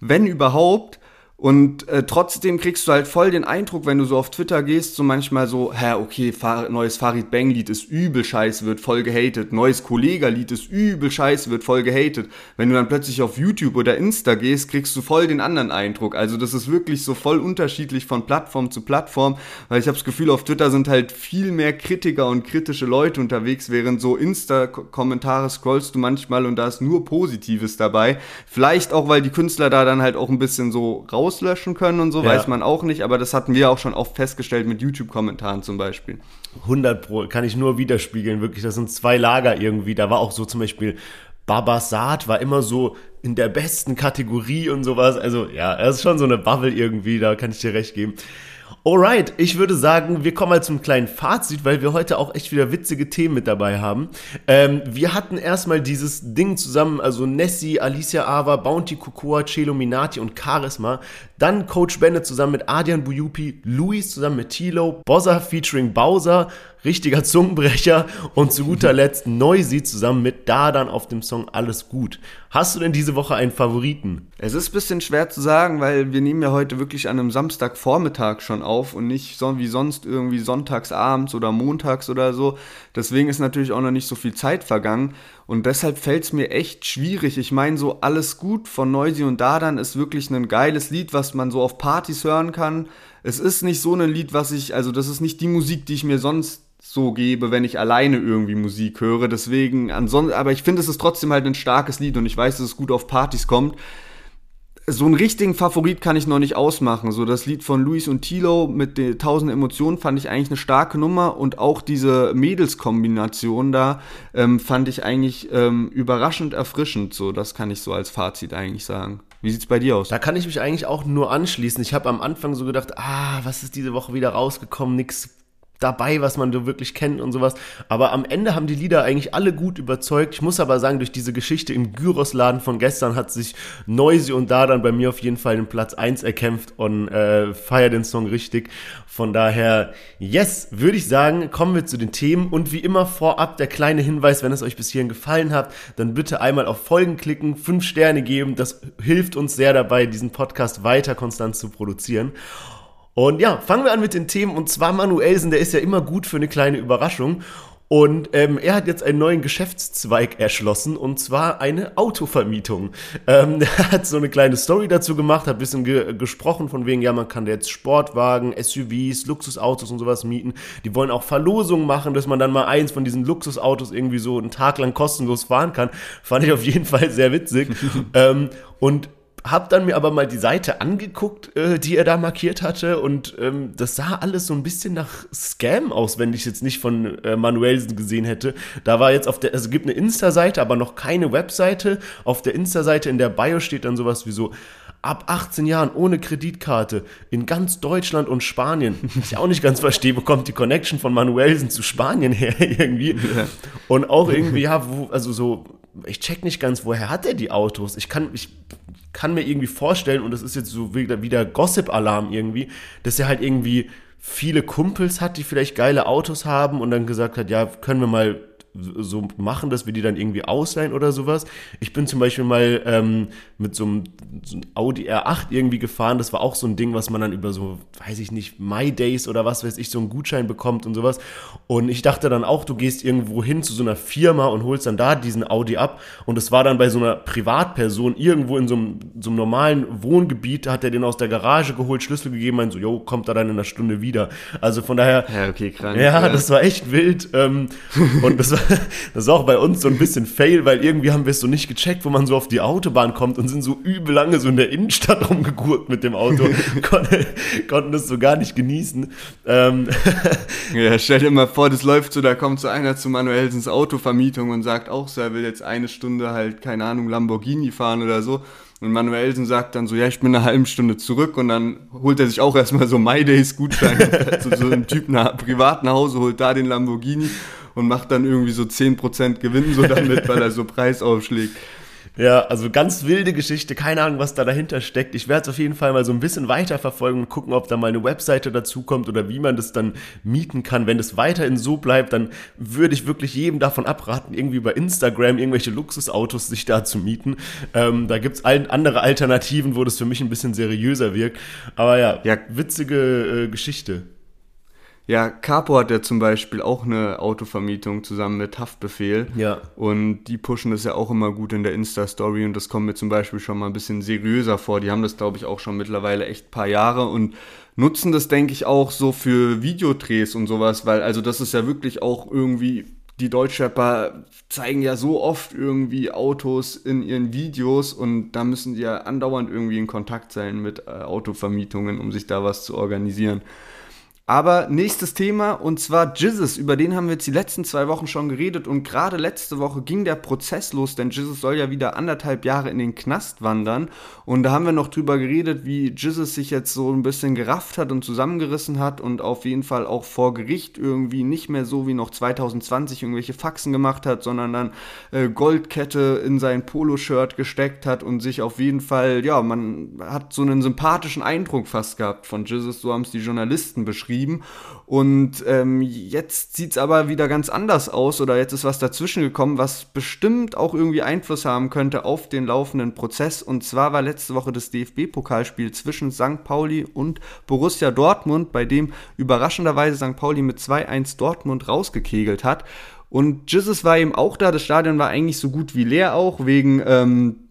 wenn überhaupt. Und äh, trotzdem kriegst du halt voll den Eindruck, wenn du so auf Twitter gehst, so manchmal so, hä, okay, Fahr neues Farid Bang Lied ist übel scheiße, wird voll gehatet. Neues Kollega Lied ist übel scheiße, wird voll gehatet. Wenn du dann plötzlich auf YouTube oder Insta gehst, kriegst du voll den anderen Eindruck. Also das ist wirklich so voll unterschiedlich von Plattform zu Plattform, weil ich habe das Gefühl, auf Twitter sind halt viel mehr Kritiker und kritische Leute unterwegs, während so Insta-Kommentare scrollst du manchmal und da ist nur Positives dabei. Vielleicht auch, weil die Künstler da dann halt auch ein bisschen so raus auslöschen können und so, ja. weiß man auch nicht, aber das hatten wir auch schon oft festgestellt mit YouTube-Kommentaren zum Beispiel. 100 Pro, kann ich nur widerspiegeln, wirklich, das sind zwei Lager irgendwie, da war auch so zum Beispiel Babasat war immer so in der besten Kategorie und sowas, also ja, er ist schon so eine Bubble irgendwie, da kann ich dir recht geben. Alright, ich würde sagen, wir kommen mal zum kleinen Fazit, weil wir heute auch echt wieder witzige Themen mit dabei haben. Ähm, wir hatten erstmal dieses Ding zusammen, also Nessie, Alicia Ava, Bounty Cocoa, Celo Minati und Charisma. Dann Coach Bennett zusammen mit Adrian Buyupi, Luis zusammen mit Tilo, Bozza featuring Bowser, richtiger Zungenbrecher und zu guter Letzt Noisy zusammen mit Dadan auf dem Song Alles gut. Hast du denn diese Woche einen Favoriten? Es ist ein bisschen schwer zu sagen, weil wir nehmen ja heute wirklich an einem Samstagvormittag schon auf und nicht so wie sonst irgendwie sonntagsabends oder montags oder so. Deswegen ist natürlich auch noch nicht so viel Zeit vergangen und deshalb fällt es mir echt schwierig. Ich meine, so Alles gut von Noisy und Dadan ist wirklich ein geiles Lied, was man so auf Partys hören kann. Es ist nicht so ein Lied, was ich, also das ist nicht die Musik, die ich mir sonst so gebe, wenn ich alleine irgendwie Musik höre. Deswegen, ansonsten, aber ich finde, es ist trotzdem halt ein starkes Lied und ich weiß, dass es gut auf Partys kommt. So einen richtigen Favorit kann ich noch nicht ausmachen. So das Lied von Luis und Tilo mit den tausend Emotionen fand ich eigentlich eine starke Nummer und auch diese Mädels-Kombination da ähm, fand ich eigentlich ähm, überraschend erfrischend. So, das kann ich so als Fazit eigentlich sagen. Wie sieht's bei dir aus? Da kann ich mich eigentlich auch nur anschließen. Ich habe am Anfang so gedacht, ah, was ist diese Woche wieder rausgekommen? Nix dabei, was man so wirklich kennt und sowas. Aber am Ende haben die Lieder eigentlich alle gut überzeugt. Ich muss aber sagen, durch diese Geschichte im Gyros-Laden von gestern hat sich Noisy und da dann bei mir auf jeden Fall den Platz 1 erkämpft und äh, feiert den Song richtig. Von daher, yes, würde ich sagen, kommen wir zu den Themen. Und wie immer vorab der kleine Hinweis, wenn es euch bis hierhin gefallen hat, dann bitte einmal auf Folgen klicken, fünf Sterne geben. Das hilft uns sehr dabei, diesen Podcast weiter konstant zu produzieren. Und ja, fangen wir an mit den Themen. Und zwar Manuelsen, der ist ja immer gut für eine kleine Überraschung. Und ähm, er hat jetzt einen neuen Geschäftszweig erschlossen und zwar eine Autovermietung. Ähm, er hat so eine kleine Story dazu gemacht, hat ein bisschen ge gesprochen von wegen, ja, man kann jetzt Sportwagen, SUVs, Luxusautos und sowas mieten. Die wollen auch Verlosungen machen, dass man dann mal eins von diesen Luxusautos irgendwie so einen Tag lang kostenlos fahren kann. Fand ich auf jeden Fall sehr witzig. ähm, und hab dann mir aber mal die Seite angeguckt, äh, die er da markiert hatte und ähm, das sah alles so ein bisschen nach Scam aus, wenn ich jetzt nicht von äh, Manuelsen gesehen hätte. Da war jetzt auf der, also es gibt eine Insta-Seite, aber noch keine Webseite. Auf der Insta-Seite in der Bio steht dann sowas wie so ab 18 Jahren ohne Kreditkarte in ganz Deutschland und Spanien. Ich auch nicht ganz verstehe, wo kommt die Connection von Manuelsen zu Spanien her irgendwie. Und auch irgendwie, ja, wo, also so, ich check nicht ganz, woher hat er die Autos? Ich kann, ich kann mir irgendwie vorstellen, und das ist jetzt so wieder, wieder Gossip-Alarm irgendwie, dass er halt irgendwie viele Kumpels hat, die vielleicht geile Autos haben und dann gesagt hat, ja, können wir mal so machen, dass wir die dann irgendwie ausleihen oder sowas. Ich bin zum Beispiel mal ähm, mit so einem, so einem, Audi R8 irgendwie gefahren. Das war auch so ein Ding, was man dann über so, weiß ich nicht, My Days oder was weiß ich, so einen Gutschein bekommt und sowas. Und ich dachte dann auch, du gehst irgendwo hin zu so einer Firma und holst dann da diesen Audi ab. Und es war dann bei so einer Privatperson irgendwo in so einem, so einem normalen Wohngebiet, hat er den aus der Garage geholt, Schlüssel gegeben, meint so, jo, kommt er dann in einer Stunde wieder. Also von daher. Ja, okay, krank. Ja, ja. das war echt wild. Ähm, und das war, das war auch bei uns so ein bisschen Fail, weil irgendwie haben wir es so nicht gecheckt, wo man so auf die Autobahn kommt und sind so übel lange so in der Innenstadt rumgegurt mit dem Auto, Kon konnten das so gar nicht genießen. Ähm ja, stell dir mal vor, das läuft so, da kommt so einer zu Manuelsens Autovermietung und sagt auch so, er will jetzt eine Stunde halt, keine Ahnung, Lamborghini fahren oder so. Und Manuelsen sagt dann so, ja, ich bin eine halbe Stunde zurück und dann holt er sich auch erstmal so My Days Gutschein zu so einem Typ nach privat nach Hause, holt da den Lamborghini und macht dann irgendwie so 10% Gewinn so damit, weil er so Preis aufschlägt. Ja, also ganz wilde Geschichte, keine Ahnung, was da dahinter steckt. Ich werde es auf jeden Fall mal so ein bisschen weiterverfolgen und gucken, ob da mal eine Webseite dazukommt oder wie man das dann mieten kann. Wenn es weiterhin so bleibt, dann würde ich wirklich jedem davon abraten, irgendwie über Instagram irgendwelche Luxusautos sich da zu mieten. Ähm, da gibt's andere Alternativen, wo das für mich ein bisschen seriöser wirkt. Aber ja, ja. witzige äh, Geschichte. Ja, Capo hat ja zum Beispiel auch eine Autovermietung zusammen mit Haftbefehl. Ja. Und die pushen das ja auch immer gut in der Insta-Story und das kommt mir zum Beispiel schon mal ein bisschen seriöser vor. Die haben das, glaube ich, auch schon mittlerweile echt paar Jahre und nutzen das, denke ich, auch so für Videodrehs und sowas, weil also das ist ja wirklich auch irgendwie die Deutschrapper zeigen ja so oft irgendwie Autos in ihren Videos und da müssen die ja andauernd irgendwie in Kontakt sein mit äh, Autovermietungen, um sich da was zu organisieren. Aber nächstes Thema und zwar Jizzes, über den haben wir jetzt die letzten zwei Wochen schon geredet und gerade letzte Woche ging der Prozess los, denn Jizzes soll ja wieder anderthalb Jahre in den Knast wandern. Und da haben wir noch drüber geredet, wie Jizzes sich jetzt so ein bisschen gerafft hat und zusammengerissen hat und auf jeden Fall auch vor Gericht irgendwie nicht mehr so wie noch 2020 irgendwelche Faxen gemacht hat, sondern dann äh, Goldkette in sein Poloshirt gesteckt hat und sich auf jeden Fall, ja, man hat so einen sympathischen Eindruck fast gehabt von Jizzes, so haben es die Journalisten beschrieben geschrieben. Und ähm, jetzt sieht es aber wieder ganz anders aus oder jetzt ist was dazwischen gekommen, was bestimmt auch irgendwie Einfluss haben könnte auf den laufenden Prozess. Und zwar war letzte Woche das DFB-Pokalspiel zwischen St. Pauli und Borussia Dortmund, bei dem überraschenderweise St. Pauli mit 2-1 Dortmund rausgekegelt hat. Und Jesus war eben auch da, das Stadion war eigentlich so gut wie leer auch, wegen ähm,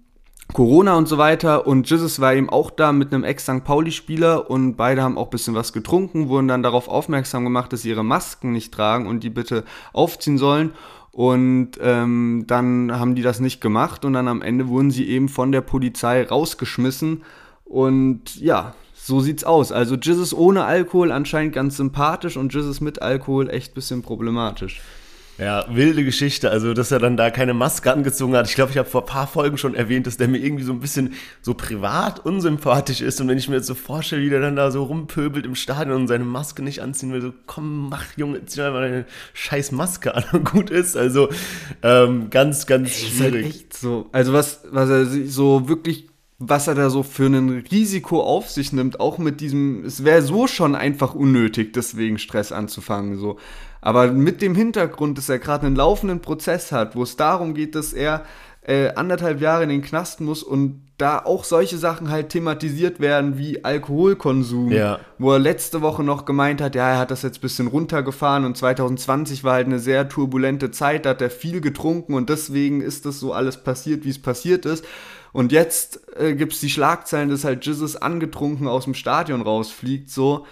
Corona und so weiter und Jesus war eben auch da mit einem Ex-St. Pauli-Spieler und beide haben auch ein bisschen was getrunken, wurden dann darauf aufmerksam gemacht, dass sie ihre Masken nicht tragen und die bitte aufziehen sollen. Und ähm, dann haben die das nicht gemacht und dann am Ende wurden sie eben von der Polizei rausgeschmissen. Und ja, so sieht's aus. Also Jizzes ohne Alkohol anscheinend ganz sympathisch und Jizzes mit Alkohol echt bisschen problematisch. Ja, wilde Geschichte. Also, dass er dann da keine Maske angezogen hat. Ich glaube, ich habe vor ein paar Folgen schon erwähnt, dass der mir irgendwie so ein bisschen so privat unsympathisch ist. Und wenn ich mir jetzt so vorstelle, wie der dann da so rumpöbelt im Stadion und seine Maske nicht anziehen will, so komm, mach, Junge, zieh mal deine scheiß Maske an und gut ist. Also, ähm, ganz, ganz Ey, schwierig. Ist halt echt so. Also, was, was er so wirklich was er da so für ein Risiko auf sich nimmt, auch mit diesem, es wäre so schon einfach unnötig, deswegen Stress anzufangen, so. Aber mit dem Hintergrund, dass er gerade einen laufenden Prozess hat, wo es darum geht, dass er äh, anderthalb Jahre in den Knast muss und da auch solche Sachen halt thematisiert werden wie Alkoholkonsum, ja. wo er letzte Woche noch gemeint hat, ja, er hat das jetzt ein bisschen runtergefahren und 2020 war halt eine sehr turbulente Zeit, da hat er viel getrunken und deswegen ist das so alles passiert, wie es passiert ist. Und jetzt äh, gibt es die Schlagzeilen, dass halt Jesus angetrunken aus dem Stadion rausfliegt, so.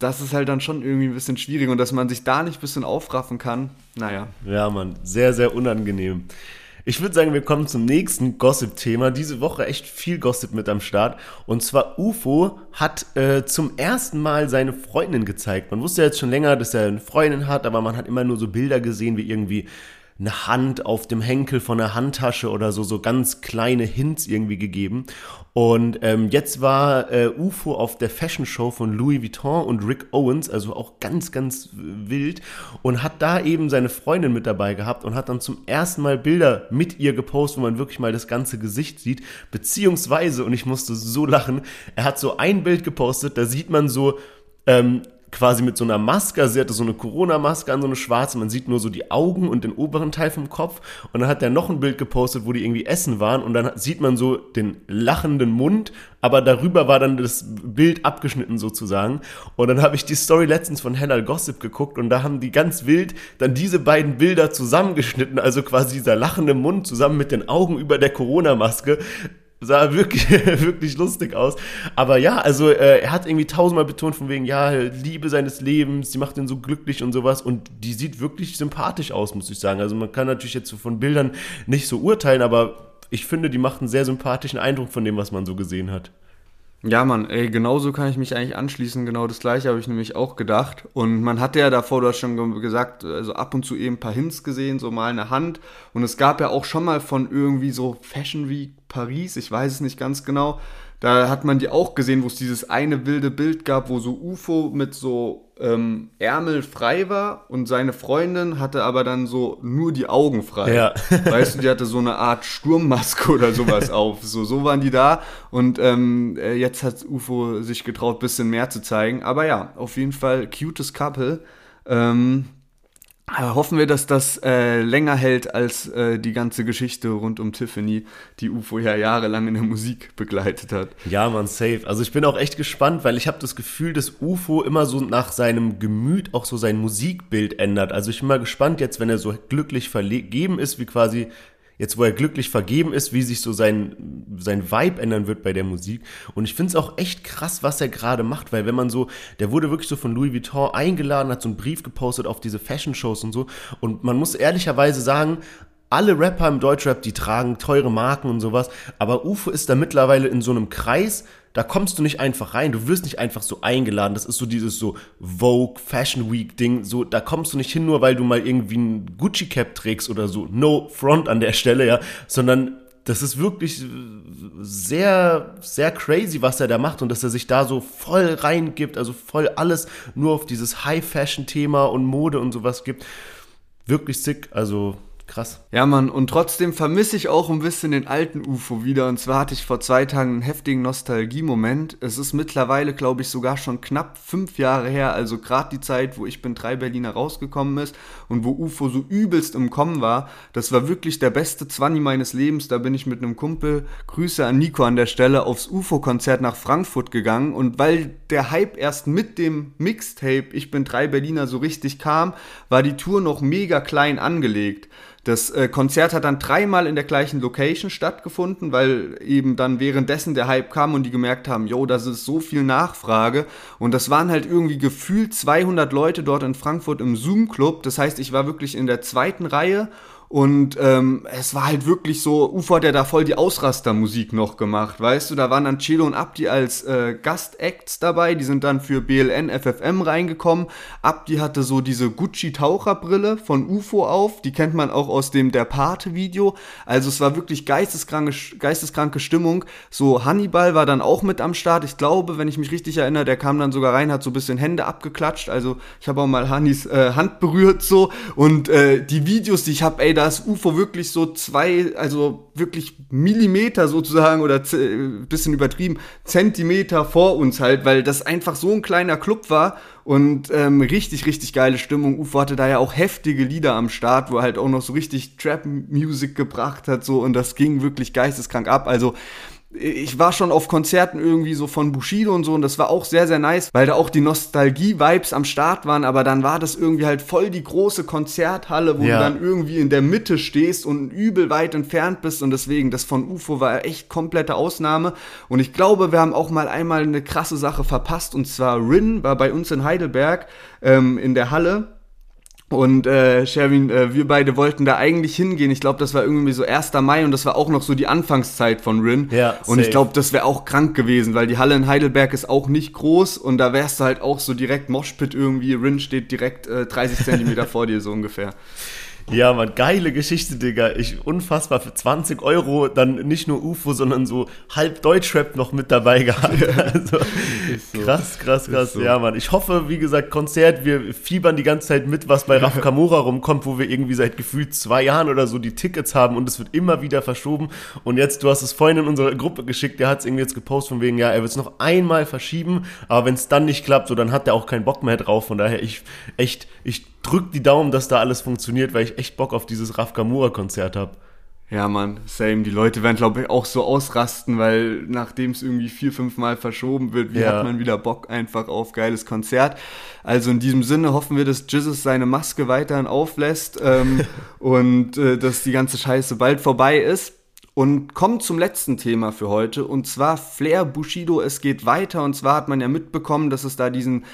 Das ist halt dann schon irgendwie ein bisschen schwierig und dass man sich da nicht ein bisschen aufraffen kann, naja. Ja, Mann, sehr, sehr unangenehm. Ich würde sagen, wir kommen zum nächsten Gossip-Thema. Diese Woche echt viel Gossip mit am Start. Und zwar UFO hat äh, zum ersten Mal seine Freundin gezeigt. Man wusste ja jetzt schon länger, dass er eine Freundin hat, aber man hat immer nur so Bilder gesehen, wie irgendwie eine Hand auf dem Henkel von einer Handtasche oder so, so ganz kleine Hints irgendwie gegeben. Und ähm, jetzt war äh, UFO auf der Fashion Show von Louis Vuitton und Rick Owens, also auch ganz, ganz wild, und hat da eben seine Freundin mit dabei gehabt und hat dann zum ersten Mal Bilder mit ihr gepostet, wo man wirklich mal das ganze Gesicht sieht, beziehungsweise, und ich musste so lachen, er hat so ein Bild gepostet, da sieht man so, ähm, quasi mit so einer Maske, sie hatte so eine Corona-Maske an, so eine schwarze, man sieht nur so die Augen und den oberen Teil vom Kopf. Und dann hat er noch ein Bild gepostet, wo die irgendwie essen waren. Und dann sieht man so den lachenden Mund, aber darüber war dann das Bild abgeschnitten sozusagen. Und dann habe ich die Story letztens von Hannah Gossip geguckt und da haben die ganz wild dann diese beiden Bilder zusammengeschnitten, also quasi dieser lachende Mund zusammen mit den Augen über der Corona-Maske sah wirklich, wirklich lustig aus. Aber ja, also äh, er hat irgendwie tausendmal betont von wegen, ja, Liebe seines Lebens, die macht ihn so glücklich und sowas. Und die sieht wirklich sympathisch aus, muss ich sagen. Also man kann natürlich jetzt so von Bildern nicht so urteilen, aber ich finde, die macht einen sehr sympathischen Eindruck von dem, was man so gesehen hat. Ja, Mann, ey, genauso kann ich mich eigentlich anschließen. Genau das gleiche habe ich nämlich auch gedacht. Und man hatte ja davor, du hast schon gesagt, also ab und zu eben ein paar Hints gesehen, so mal eine Hand. Und es gab ja auch schon mal von irgendwie so Fashion Week Paris, ich weiß es nicht ganz genau, da hat man die auch gesehen, wo es dieses eine wilde Bild gab, wo so UFO mit so ähm, Ärmel frei war und seine Freundin hatte aber dann so nur die Augen frei. Ja. weißt du, die hatte so eine Art Sturmmaske oder sowas auf. So, so waren die da und ähm, äh, jetzt hat UFO sich getraut, bisschen mehr zu zeigen. Aber ja, auf jeden Fall cutes Couple. Ähm, Hoffen wir, dass das äh, länger hält als äh, die ganze Geschichte rund um Tiffany, die UFO ja jahrelang in der Musik begleitet hat. Ja, man, safe. Also ich bin auch echt gespannt, weil ich habe das Gefühl, dass UFO immer so nach seinem Gemüt auch so sein Musikbild ändert. Also ich bin mal gespannt jetzt, wenn er so glücklich vergeben ist, wie quasi jetzt wo er glücklich vergeben ist, wie sich so sein, sein Vibe ändern wird bei der Musik. Und ich finde es auch echt krass, was er gerade macht, weil wenn man so, der wurde wirklich so von Louis Vuitton eingeladen, hat so einen Brief gepostet auf diese Fashion-Shows und so. Und man muss ehrlicherweise sagen, alle Rapper im Deutschrap, die tragen teure Marken und sowas, aber UFO ist da mittlerweile in so einem Kreis, da kommst du nicht einfach rein, du wirst nicht einfach so eingeladen. Das ist so dieses so Vogue, Fashion Week Ding, so, da kommst du nicht hin, nur weil du mal irgendwie ein Gucci Cap trägst oder so. No front an der Stelle, ja, sondern das ist wirklich sehr, sehr crazy, was er da macht und dass er sich da so voll reingibt, also voll alles nur auf dieses High-Fashion-Thema und Mode und sowas gibt. Wirklich sick, also Krass. Ja, Mann, und trotzdem vermisse ich auch ein bisschen den alten UFO wieder. Und zwar hatte ich vor zwei Tagen einen heftigen Nostalgie-Moment. Es ist mittlerweile, glaube ich, sogar schon knapp fünf Jahre her. Also gerade die Zeit, wo ich bin drei Berliner rausgekommen ist und wo UFO so übelst im Kommen war. Das war wirklich der beste Zwanni meines Lebens. Da bin ich mit einem Kumpel, Grüße an Nico an der Stelle, aufs UFO-Konzert nach Frankfurt gegangen. Und weil der Hype erst mit dem Mixtape Ich bin drei Berliner so richtig kam, war die Tour noch mega klein angelegt. Das äh, Konzert hat dann dreimal in der gleichen Location stattgefunden, weil eben dann währenddessen der Hype kam und die gemerkt haben, yo, das ist so viel Nachfrage. Und das waren halt irgendwie gefühlt 200 Leute dort in Frankfurt im Zoom-Club. Das heißt, ich war wirklich in der zweiten Reihe und ähm, es war halt wirklich so, Ufo hat ja da voll die Ausrastermusik noch gemacht, weißt du? Da waren dann Chelo und Abdi als äh, Gastacts dabei, die sind dann für BLN FFM reingekommen. Abdi hatte so diese Gucci-Taucherbrille von Ufo auf, die kennt man auch aus dem Der Pate-Video. Also es war wirklich geisteskranke, geisteskranke Stimmung. So Hannibal war dann auch mit am Start. Ich glaube, wenn ich mich richtig erinnere, der kam dann sogar rein, hat so ein bisschen Hände abgeklatscht. Also ich habe auch mal Hannis äh, Hand berührt so. Und äh, die Videos, die ich habe, ey, da ist UFO wirklich so zwei, also wirklich Millimeter sozusagen oder bisschen übertrieben, Zentimeter vor uns halt, weil das einfach so ein kleiner Club war und ähm, richtig, richtig geile Stimmung. UFO hatte da ja auch heftige Lieder am Start, wo er halt auch noch so richtig Trap-Music gebracht hat so und das ging wirklich geisteskrank ab. Also ich war schon auf Konzerten irgendwie so von Bushido und so und das war auch sehr, sehr nice, weil da auch die Nostalgie-Vibes am Start waren, aber dann war das irgendwie halt voll die große Konzerthalle, wo ja. du dann irgendwie in der Mitte stehst und übel weit entfernt bist und deswegen, das von UFO war echt komplette Ausnahme und ich glaube, wir haben auch mal einmal eine krasse Sache verpasst und zwar Rin war bei uns in Heidelberg ähm, in der Halle und äh, Sherwin, äh, wir beide wollten da eigentlich hingehen. Ich glaube, das war irgendwie so 1. Mai und das war auch noch so die Anfangszeit von Rin. Ja, und safe. ich glaube, das wäre auch krank gewesen, weil die Halle in Heidelberg ist auch nicht groß und da wärst du halt auch so direkt Moshpit irgendwie. Rin steht direkt äh, 30 Zentimeter vor dir so ungefähr. Ja, man, geile Geschichte, Digga. Ich unfassbar für 20 Euro dann nicht nur UFO, sondern so halb Deutschrap noch mit dabei gehabt. Also, so. Krass, krass, krass. So. Ja, Mann. Ich hoffe, wie gesagt, Konzert, wir fiebern die ganze Zeit mit, was bei Raf Kamora rumkommt, wo wir irgendwie seit gefühlt zwei Jahren oder so die Tickets haben und es wird immer wieder verschoben. Und jetzt, du hast es vorhin in unsere Gruppe geschickt, der hat es irgendwie jetzt gepostet von wegen, ja, er wird es noch einmal verschieben, aber wenn es dann nicht klappt, so dann hat er auch keinen Bock mehr drauf. Von daher, ich echt, ich drück die Daumen, dass da alles funktioniert, weil ich echt Bock auf dieses Raf Kamura-Konzert habe. Ja, Mann, same. Die Leute werden, glaube ich, auch so ausrasten, weil nachdem es irgendwie vier, fünf Mal verschoben wird, wie ja. hat man wieder Bock einfach auf geiles Konzert. Also in diesem Sinne hoffen wir, dass Jesus seine Maske weiterhin auflässt ähm, und äh, dass die ganze Scheiße bald vorbei ist. Und kommen zum letzten Thema für heute und zwar Flair Bushido. Es geht weiter und zwar hat man ja mitbekommen, dass es da diesen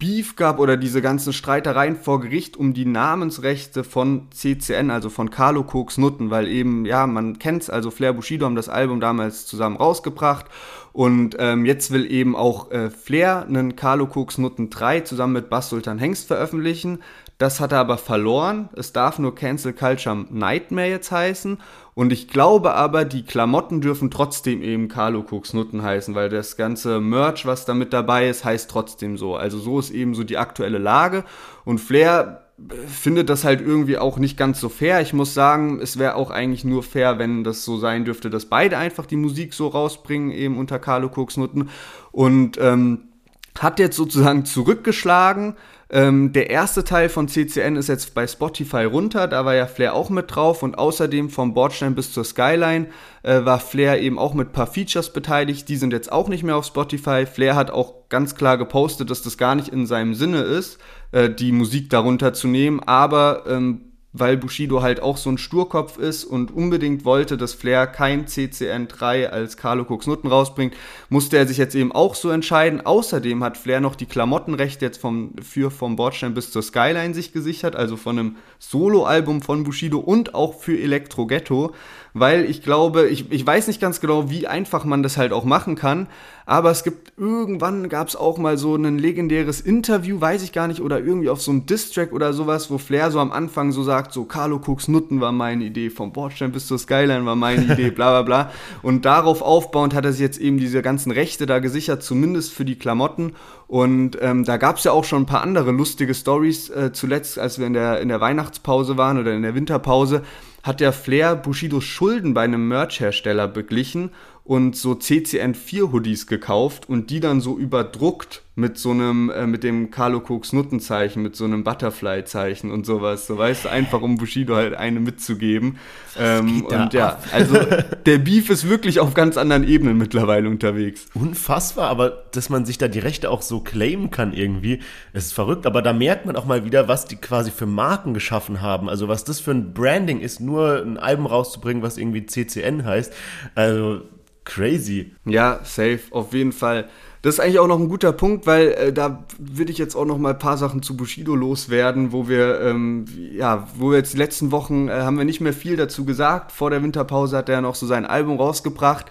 Beef gab oder diese ganzen Streitereien vor Gericht um die Namensrechte von CCN, also von Carlo Koks Nutten, weil eben, ja, man kennt's, also Flair Bushido haben das Album damals zusammen rausgebracht und ähm, jetzt will eben auch äh, Flair einen Carlo Koks Nutten 3 zusammen mit Bass Sultan Hengst veröffentlichen. Das hat er aber verloren. Es darf nur Cancel Culture Nightmare jetzt heißen. Und ich glaube aber, die Klamotten dürfen trotzdem eben Carlo Cooks Nutten heißen, weil das ganze Merch, was da mit dabei ist, heißt trotzdem so. Also so ist eben so die aktuelle Lage. Und Flair findet das halt irgendwie auch nicht ganz so fair. Ich muss sagen, es wäre auch eigentlich nur fair, wenn das so sein dürfte, dass beide einfach die Musik so rausbringen, eben unter Carlo Cooks Nutten. Und ähm, hat jetzt sozusagen zurückgeschlagen, ähm, der erste Teil von CCN ist jetzt bei Spotify runter, da war ja Flair auch mit drauf und außerdem vom Bordstein bis zur Skyline äh, war Flair eben auch mit paar Features beteiligt, die sind jetzt auch nicht mehr auf Spotify. Flair hat auch ganz klar gepostet, dass das gar nicht in seinem Sinne ist, äh, die Musik darunter zu nehmen, aber ähm, weil Bushido halt auch so ein Sturkopf ist und unbedingt wollte, dass Flair kein CCN3 als Carlo Cooks Nutten rausbringt, musste er sich jetzt eben auch so entscheiden. Außerdem hat Flair noch die Klamottenrechte jetzt vom, für vom Bordstein bis zur Skyline sich gesichert, also von einem Soloalbum von Bushido und auch für Elektro Ghetto weil ich glaube, ich, ich weiß nicht ganz genau, wie einfach man das halt auch machen kann, aber es gibt irgendwann gab es auch mal so ein legendäres Interview, weiß ich gar nicht, oder irgendwie auf so einem Distrack oder sowas, wo Flair so am Anfang so sagt, so Carlo Cooks Nutten war meine Idee, vom Bordstein bis zur Skyline war meine Idee, bla bla bla. Und darauf aufbauend hat er sich jetzt eben diese ganzen Rechte da gesichert, zumindest für die Klamotten. Und ähm, da gab es ja auch schon ein paar andere lustige Stories äh, zuletzt, als wir in der, in der Weihnachtspause waren oder in der Winterpause hat der Flair Bushidos Schulden bei einem Merch-Hersteller beglichen und so CCN4 Hoodies gekauft und die dann so überdruckt mit so einem, äh, mit dem Carlo Cooks Nuttenzeichen, mit so einem Butterfly-Zeichen und sowas. So weißt du, einfach um Bushido halt eine mitzugeben. Ähm, und ja, ab? also der Beef ist wirklich auf ganz anderen Ebenen mittlerweile unterwegs. Unfassbar, aber dass man sich da die Rechte auch so claimen kann irgendwie, ist verrückt. Aber da merkt man auch mal wieder, was die quasi für Marken geschaffen haben. Also was das für ein Branding ist, nur ein Album rauszubringen, was irgendwie CCN heißt. Also crazy. Ja, safe, auf jeden Fall. Das ist eigentlich auch noch ein guter Punkt, weil äh, da würde ich jetzt auch noch mal ein paar Sachen zu Bushido loswerden, wo wir, ähm, ja, wo wir jetzt die letzten Wochen, äh, haben wir nicht mehr viel dazu gesagt. Vor der Winterpause hat er ja noch so sein Album rausgebracht.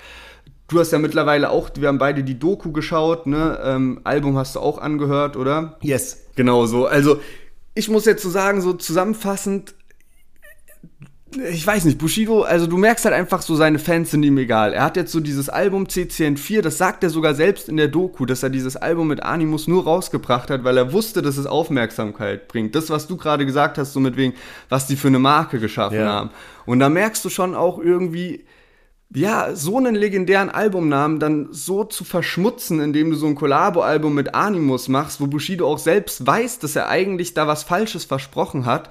Du hast ja mittlerweile auch, wir haben beide die Doku geschaut, ne? Ähm, Album hast du auch angehört, oder? Yes. Genau so. Also, ich muss jetzt so sagen, so zusammenfassend, ich weiß nicht, Bushido, also du merkst halt einfach so, seine Fans sind ihm egal. Er hat jetzt so dieses Album CCN4, das sagt er sogar selbst in der Doku, dass er dieses Album mit Animus nur rausgebracht hat, weil er wusste, dass es Aufmerksamkeit bringt. Das, was du gerade gesagt hast, so mit wegen, was die für eine Marke geschaffen ja. haben. Und da merkst du schon auch irgendwie, ja, so einen legendären Albumnamen dann so zu verschmutzen, indem du so ein Collabo-Album mit Animus machst, wo Bushido auch selbst weiß, dass er eigentlich da was Falsches versprochen hat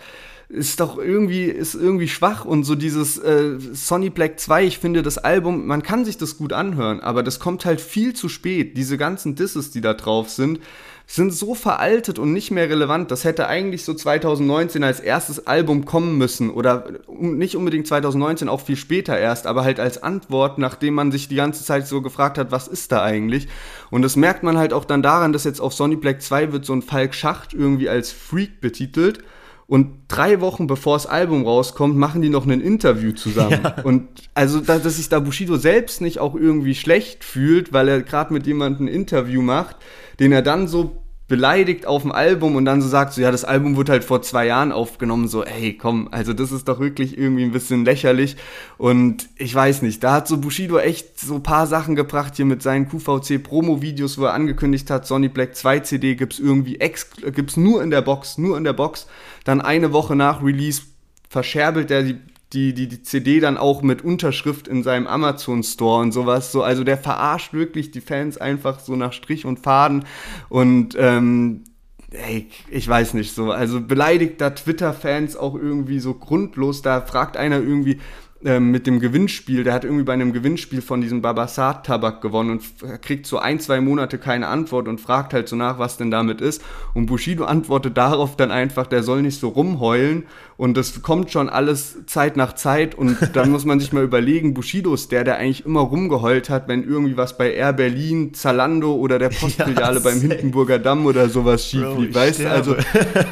ist doch irgendwie, ist irgendwie schwach und so dieses äh, Sonny Black 2, ich finde das Album, man kann sich das gut anhören, aber das kommt halt viel zu spät. Diese ganzen Disses, die da drauf sind, sind so veraltet und nicht mehr relevant. Das hätte eigentlich so 2019 als erstes Album kommen müssen oder nicht unbedingt 2019, auch viel später erst, aber halt als Antwort, nachdem man sich die ganze Zeit so gefragt hat, was ist da eigentlich? Und das merkt man halt auch dann daran, dass jetzt auf Sonny Black 2 wird so ein Falk Schacht irgendwie als Freak betitelt und drei Wochen bevor das Album rauskommt, machen die noch ein Interview zusammen. Ja. Und also, dass, dass sich da Bushido selbst nicht auch irgendwie schlecht fühlt, weil er gerade mit jemandem ein Interview macht, den er dann so beleidigt auf dem Album und dann so sagt, so ja, das Album wurde halt vor zwei Jahren aufgenommen, so, hey, komm, also das ist doch wirklich irgendwie ein bisschen lächerlich. Und ich weiß nicht, da hat so Bushido echt so paar Sachen gebracht hier mit seinen QVC-Promo-Videos, wo er angekündigt hat, Sony Black 2 CD gibt's irgendwie, ex gibt's nur in der Box, nur in der Box, dann eine Woche nach Release verscherbelt er die die, die, die CD dann auch mit Unterschrift in seinem Amazon Store und sowas. So, also der verarscht wirklich die Fans einfach so nach Strich und Faden. Und ähm, ey, ich weiß nicht so. Also beleidigt da Twitter-Fans auch irgendwie so grundlos. Da fragt einer irgendwie, ähm, mit dem Gewinnspiel, der hat irgendwie bei einem Gewinnspiel von diesem Babasat-Tabak gewonnen und kriegt so ein, zwei Monate keine Antwort und fragt halt so nach, was denn damit ist. Und Bushido antwortet darauf dann einfach, der soll nicht so rumheulen und das kommt schon alles Zeit nach Zeit und dann muss man sich mal überlegen, Bushido ist der, der eigentlich immer rumgeheult hat, wenn irgendwie was bei Air Berlin, Zalando oder der Postfiliale ja, beim Hindenburger Damm oder sowas schief lief, weißt du? Also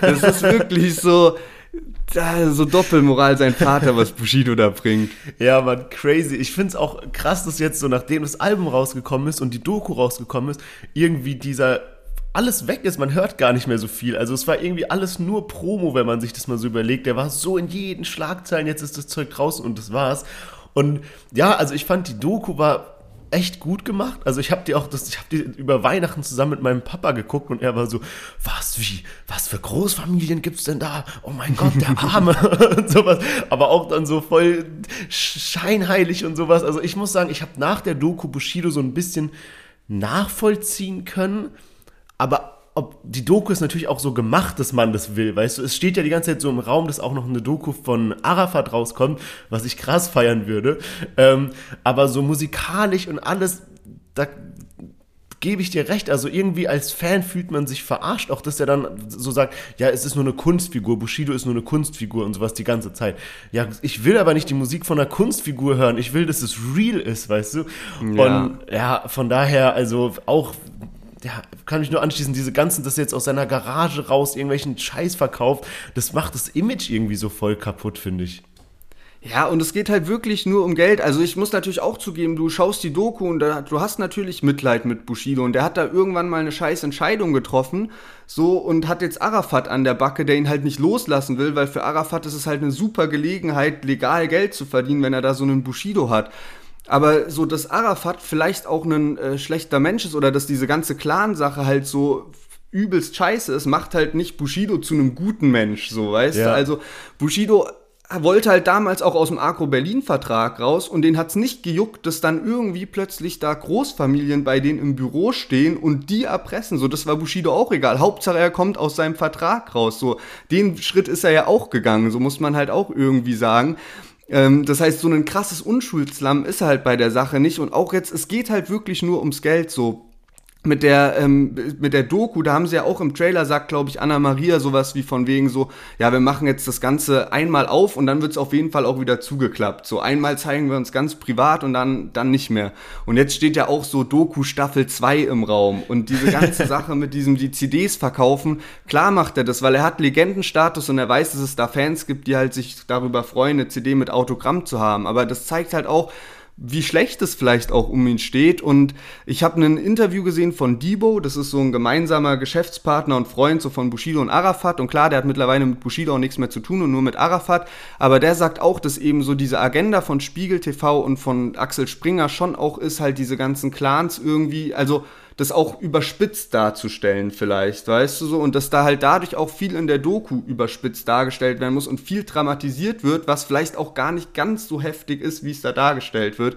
das ist wirklich so so Doppelmoral sein Vater, was Bushido da bringt. Ja, man, crazy. Ich finde es auch krass, dass jetzt so, nachdem das Album rausgekommen ist und die Doku rausgekommen ist, irgendwie dieser alles weg ist, man hört gar nicht mehr so viel. Also es war irgendwie alles nur Promo, wenn man sich das mal so überlegt. Der war so in jeden Schlagzeilen, jetzt ist das Zeug draußen und das war's. Und ja, also ich fand die Doku war echt gut gemacht. Also ich habe die auch, das, ich habe die über Weihnachten zusammen mit meinem Papa geguckt und er war so, was, wie, was für Großfamilien gibt's denn da? Oh mein Gott, der Arme und sowas. Aber auch dann so voll scheinheilig und sowas. Also ich muss sagen, ich habe nach der Doku Bushido so ein bisschen nachvollziehen können, aber ob die Doku ist natürlich auch so gemacht, dass man das will, weißt du, es steht ja die ganze Zeit so im Raum, dass auch noch eine Doku von Arafat rauskommt, was ich krass feiern würde, ähm, aber so musikalisch und alles, da gebe ich dir recht, also irgendwie als Fan fühlt man sich verarscht, auch dass er dann so sagt, ja, es ist nur eine Kunstfigur, Bushido ist nur eine Kunstfigur und sowas die ganze Zeit. Ja, ich will aber nicht die Musik von einer Kunstfigur hören, ich will, dass es real ist, weißt du? Ja. Und ja, von daher, also auch ja, kann ich nur anschließen, diese ganzen, dass er jetzt aus seiner Garage raus irgendwelchen Scheiß verkauft, das macht das Image irgendwie so voll kaputt, finde ich. Ja, und es geht halt wirklich nur um Geld. Also ich muss natürlich auch zugeben, du schaust die Doku und da, du hast natürlich Mitleid mit Bushido und der hat da irgendwann mal eine scheiß Entscheidung getroffen, so und hat jetzt Arafat an der Backe, der ihn halt nicht loslassen will, weil für Arafat ist es halt eine super Gelegenheit, legal Geld zu verdienen, wenn er da so einen Bushido hat. Aber so, dass Arafat vielleicht auch ein äh, schlechter Mensch ist oder dass diese ganze Clan-Sache halt so übelst scheiße ist, macht halt nicht Bushido zu einem guten Mensch, so, weißt ja. du? Also Bushido wollte halt damals auch aus dem Agro Berlin Vertrag raus und den hat's nicht gejuckt, dass dann irgendwie plötzlich da Großfamilien bei denen im Büro stehen und die erpressen. So, das war Bushido auch egal. Hauptsache er kommt aus seinem Vertrag raus. So, den Schritt ist er ja auch gegangen. So muss man halt auch irgendwie sagen. Ähm, das heißt, so ein krasses Unschuldslamm ist halt bei der Sache nicht. Und auch jetzt, es geht halt wirklich nur ums Geld. So, mit der, ähm, mit der Doku, da haben sie ja auch im Trailer, sagt, glaube ich, Anna Maria sowas wie von wegen so, ja, wir machen jetzt das Ganze einmal auf und dann wird es auf jeden Fall auch wieder zugeklappt. So einmal zeigen wir uns ganz privat und dann, dann nicht mehr. Und jetzt steht ja auch so Doku Staffel 2 im Raum und diese ganze Sache mit diesem, die CDs verkaufen, klar macht er das, weil er hat Legendenstatus und er weiß, dass es da Fans gibt, die halt sich darüber freuen, eine CD mit Autogramm zu haben. Aber das zeigt halt auch, wie schlecht es vielleicht auch um ihn steht. Und ich habe ein Interview gesehen von Debo, das ist so ein gemeinsamer Geschäftspartner und Freund so von Bushido und Arafat. Und klar, der hat mittlerweile mit Bushido auch nichts mehr zu tun und nur mit Arafat. Aber der sagt auch, dass eben so diese Agenda von Spiegel TV und von Axel Springer schon auch ist, halt diese ganzen Clans irgendwie, also das auch überspitzt darzustellen vielleicht, weißt du so, und dass da halt dadurch auch viel in der Doku überspitzt dargestellt werden muss und viel dramatisiert wird, was vielleicht auch gar nicht ganz so heftig ist, wie es da dargestellt wird.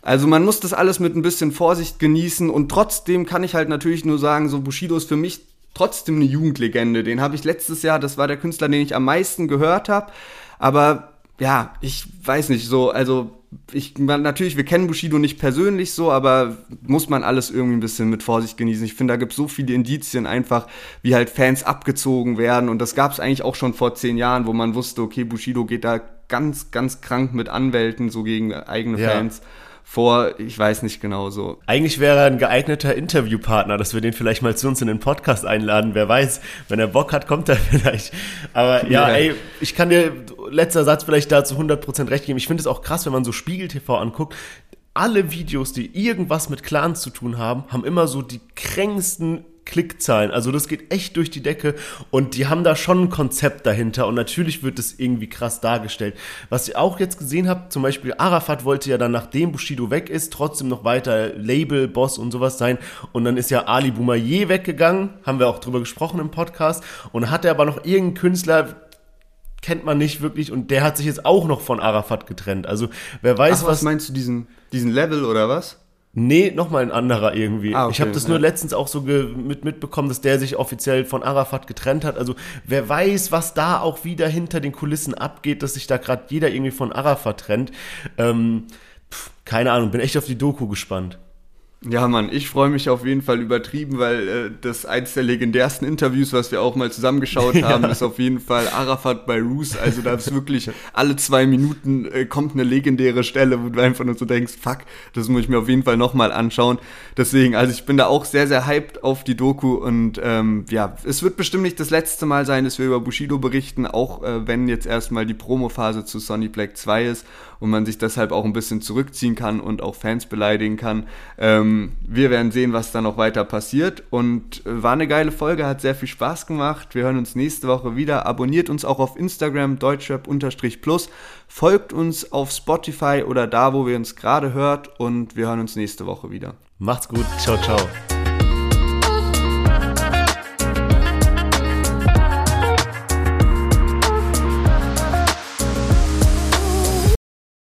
Also man muss das alles mit ein bisschen Vorsicht genießen und trotzdem kann ich halt natürlich nur sagen, so Bushido ist für mich trotzdem eine Jugendlegende. Den habe ich letztes Jahr, das war der Künstler, den ich am meisten gehört habe, aber ja, ich weiß nicht, so, also ich, natürlich, wir kennen Bushido nicht persönlich so, aber muss man alles irgendwie ein bisschen mit Vorsicht genießen. Ich finde, da gibt es so viele Indizien einfach, wie halt Fans abgezogen werden. Und das gab es eigentlich auch schon vor zehn Jahren, wo man wusste, okay, Bushido geht da ganz, ganz krank mit Anwälten so gegen eigene ja. Fans vor, ich weiß nicht genau so. Eigentlich wäre er ein geeigneter Interviewpartner, dass wir den vielleicht mal zu uns in den Podcast einladen. Wer weiß, wenn er Bock hat, kommt er vielleicht. Aber ja, ja. ey, ich kann dir, letzter Satz vielleicht dazu 100% recht geben. Ich finde es auch krass, wenn man so Spiegel TV anguckt. Alle Videos, die irgendwas mit Clans zu tun haben, haben immer so die kränksten Klickzahlen. Also das geht echt durch die Decke und die haben da schon ein Konzept dahinter und natürlich wird das irgendwie krass dargestellt. Was ich auch jetzt gesehen habe, zum Beispiel Arafat wollte ja dann, nachdem Bushido weg ist, trotzdem noch weiter Label, Boss und sowas sein und dann ist ja Ali Boumaier weggegangen, haben wir auch drüber gesprochen im Podcast und hat er aber noch irgendeinen Künstler, kennt man nicht wirklich und der hat sich jetzt auch noch von Arafat getrennt. Also wer weiß, Ach, was, was meinst du diesen diesen Level oder was? Nee, nochmal ein anderer irgendwie. Ah, okay, ich habe das ja. nur letztens auch so mit, mitbekommen, dass der sich offiziell von Arafat getrennt hat. Also wer weiß, was da auch wieder hinter den Kulissen abgeht, dass sich da gerade jeder irgendwie von Arafat trennt. Ähm, pf, keine Ahnung, bin echt auf die Doku gespannt. Ja, Mann, ich freue mich auf jeden Fall übertrieben, weil äh, das eins der legendärsten Interviews, was wir auch mal zusammengeschaut haben, ja. ist auf jeden Fall Arafat bei Roos. Also da ist wirklich alle zwei Minuten äh, kommt eine legendäre Stelle, wo du einfach nur so denkst, fuck, das muss ich mir auf jeden Fall nochmal anschauen. Deswegen, also ich bin da auch sehr, sehr hyped auf die Doku und ähm, ja, es wird bestimmt nicht das letzte Mal sein, dass wir über Bushido berichten, auch äh, wenn jetzt erstmal die Promophase zu Sonny Black 2 ist und man sich deshalb auch ein bisschen zurückziehen kann und auch Fans beleidigen kann. Ähm, wir werden sehen, was da noch weiter passiert und äh, war eine geile Folge, hat sehr viel Spaß gemacht. Wir hören uns nächste Woche wieder. Abonniert uns auch auf Instagram deutschrap-plus, folgt uns auf Spotify oder da, wo wir uns gerade hört und wir hören uns nächste Woche wieder. Macht's gut, ciao, ciao.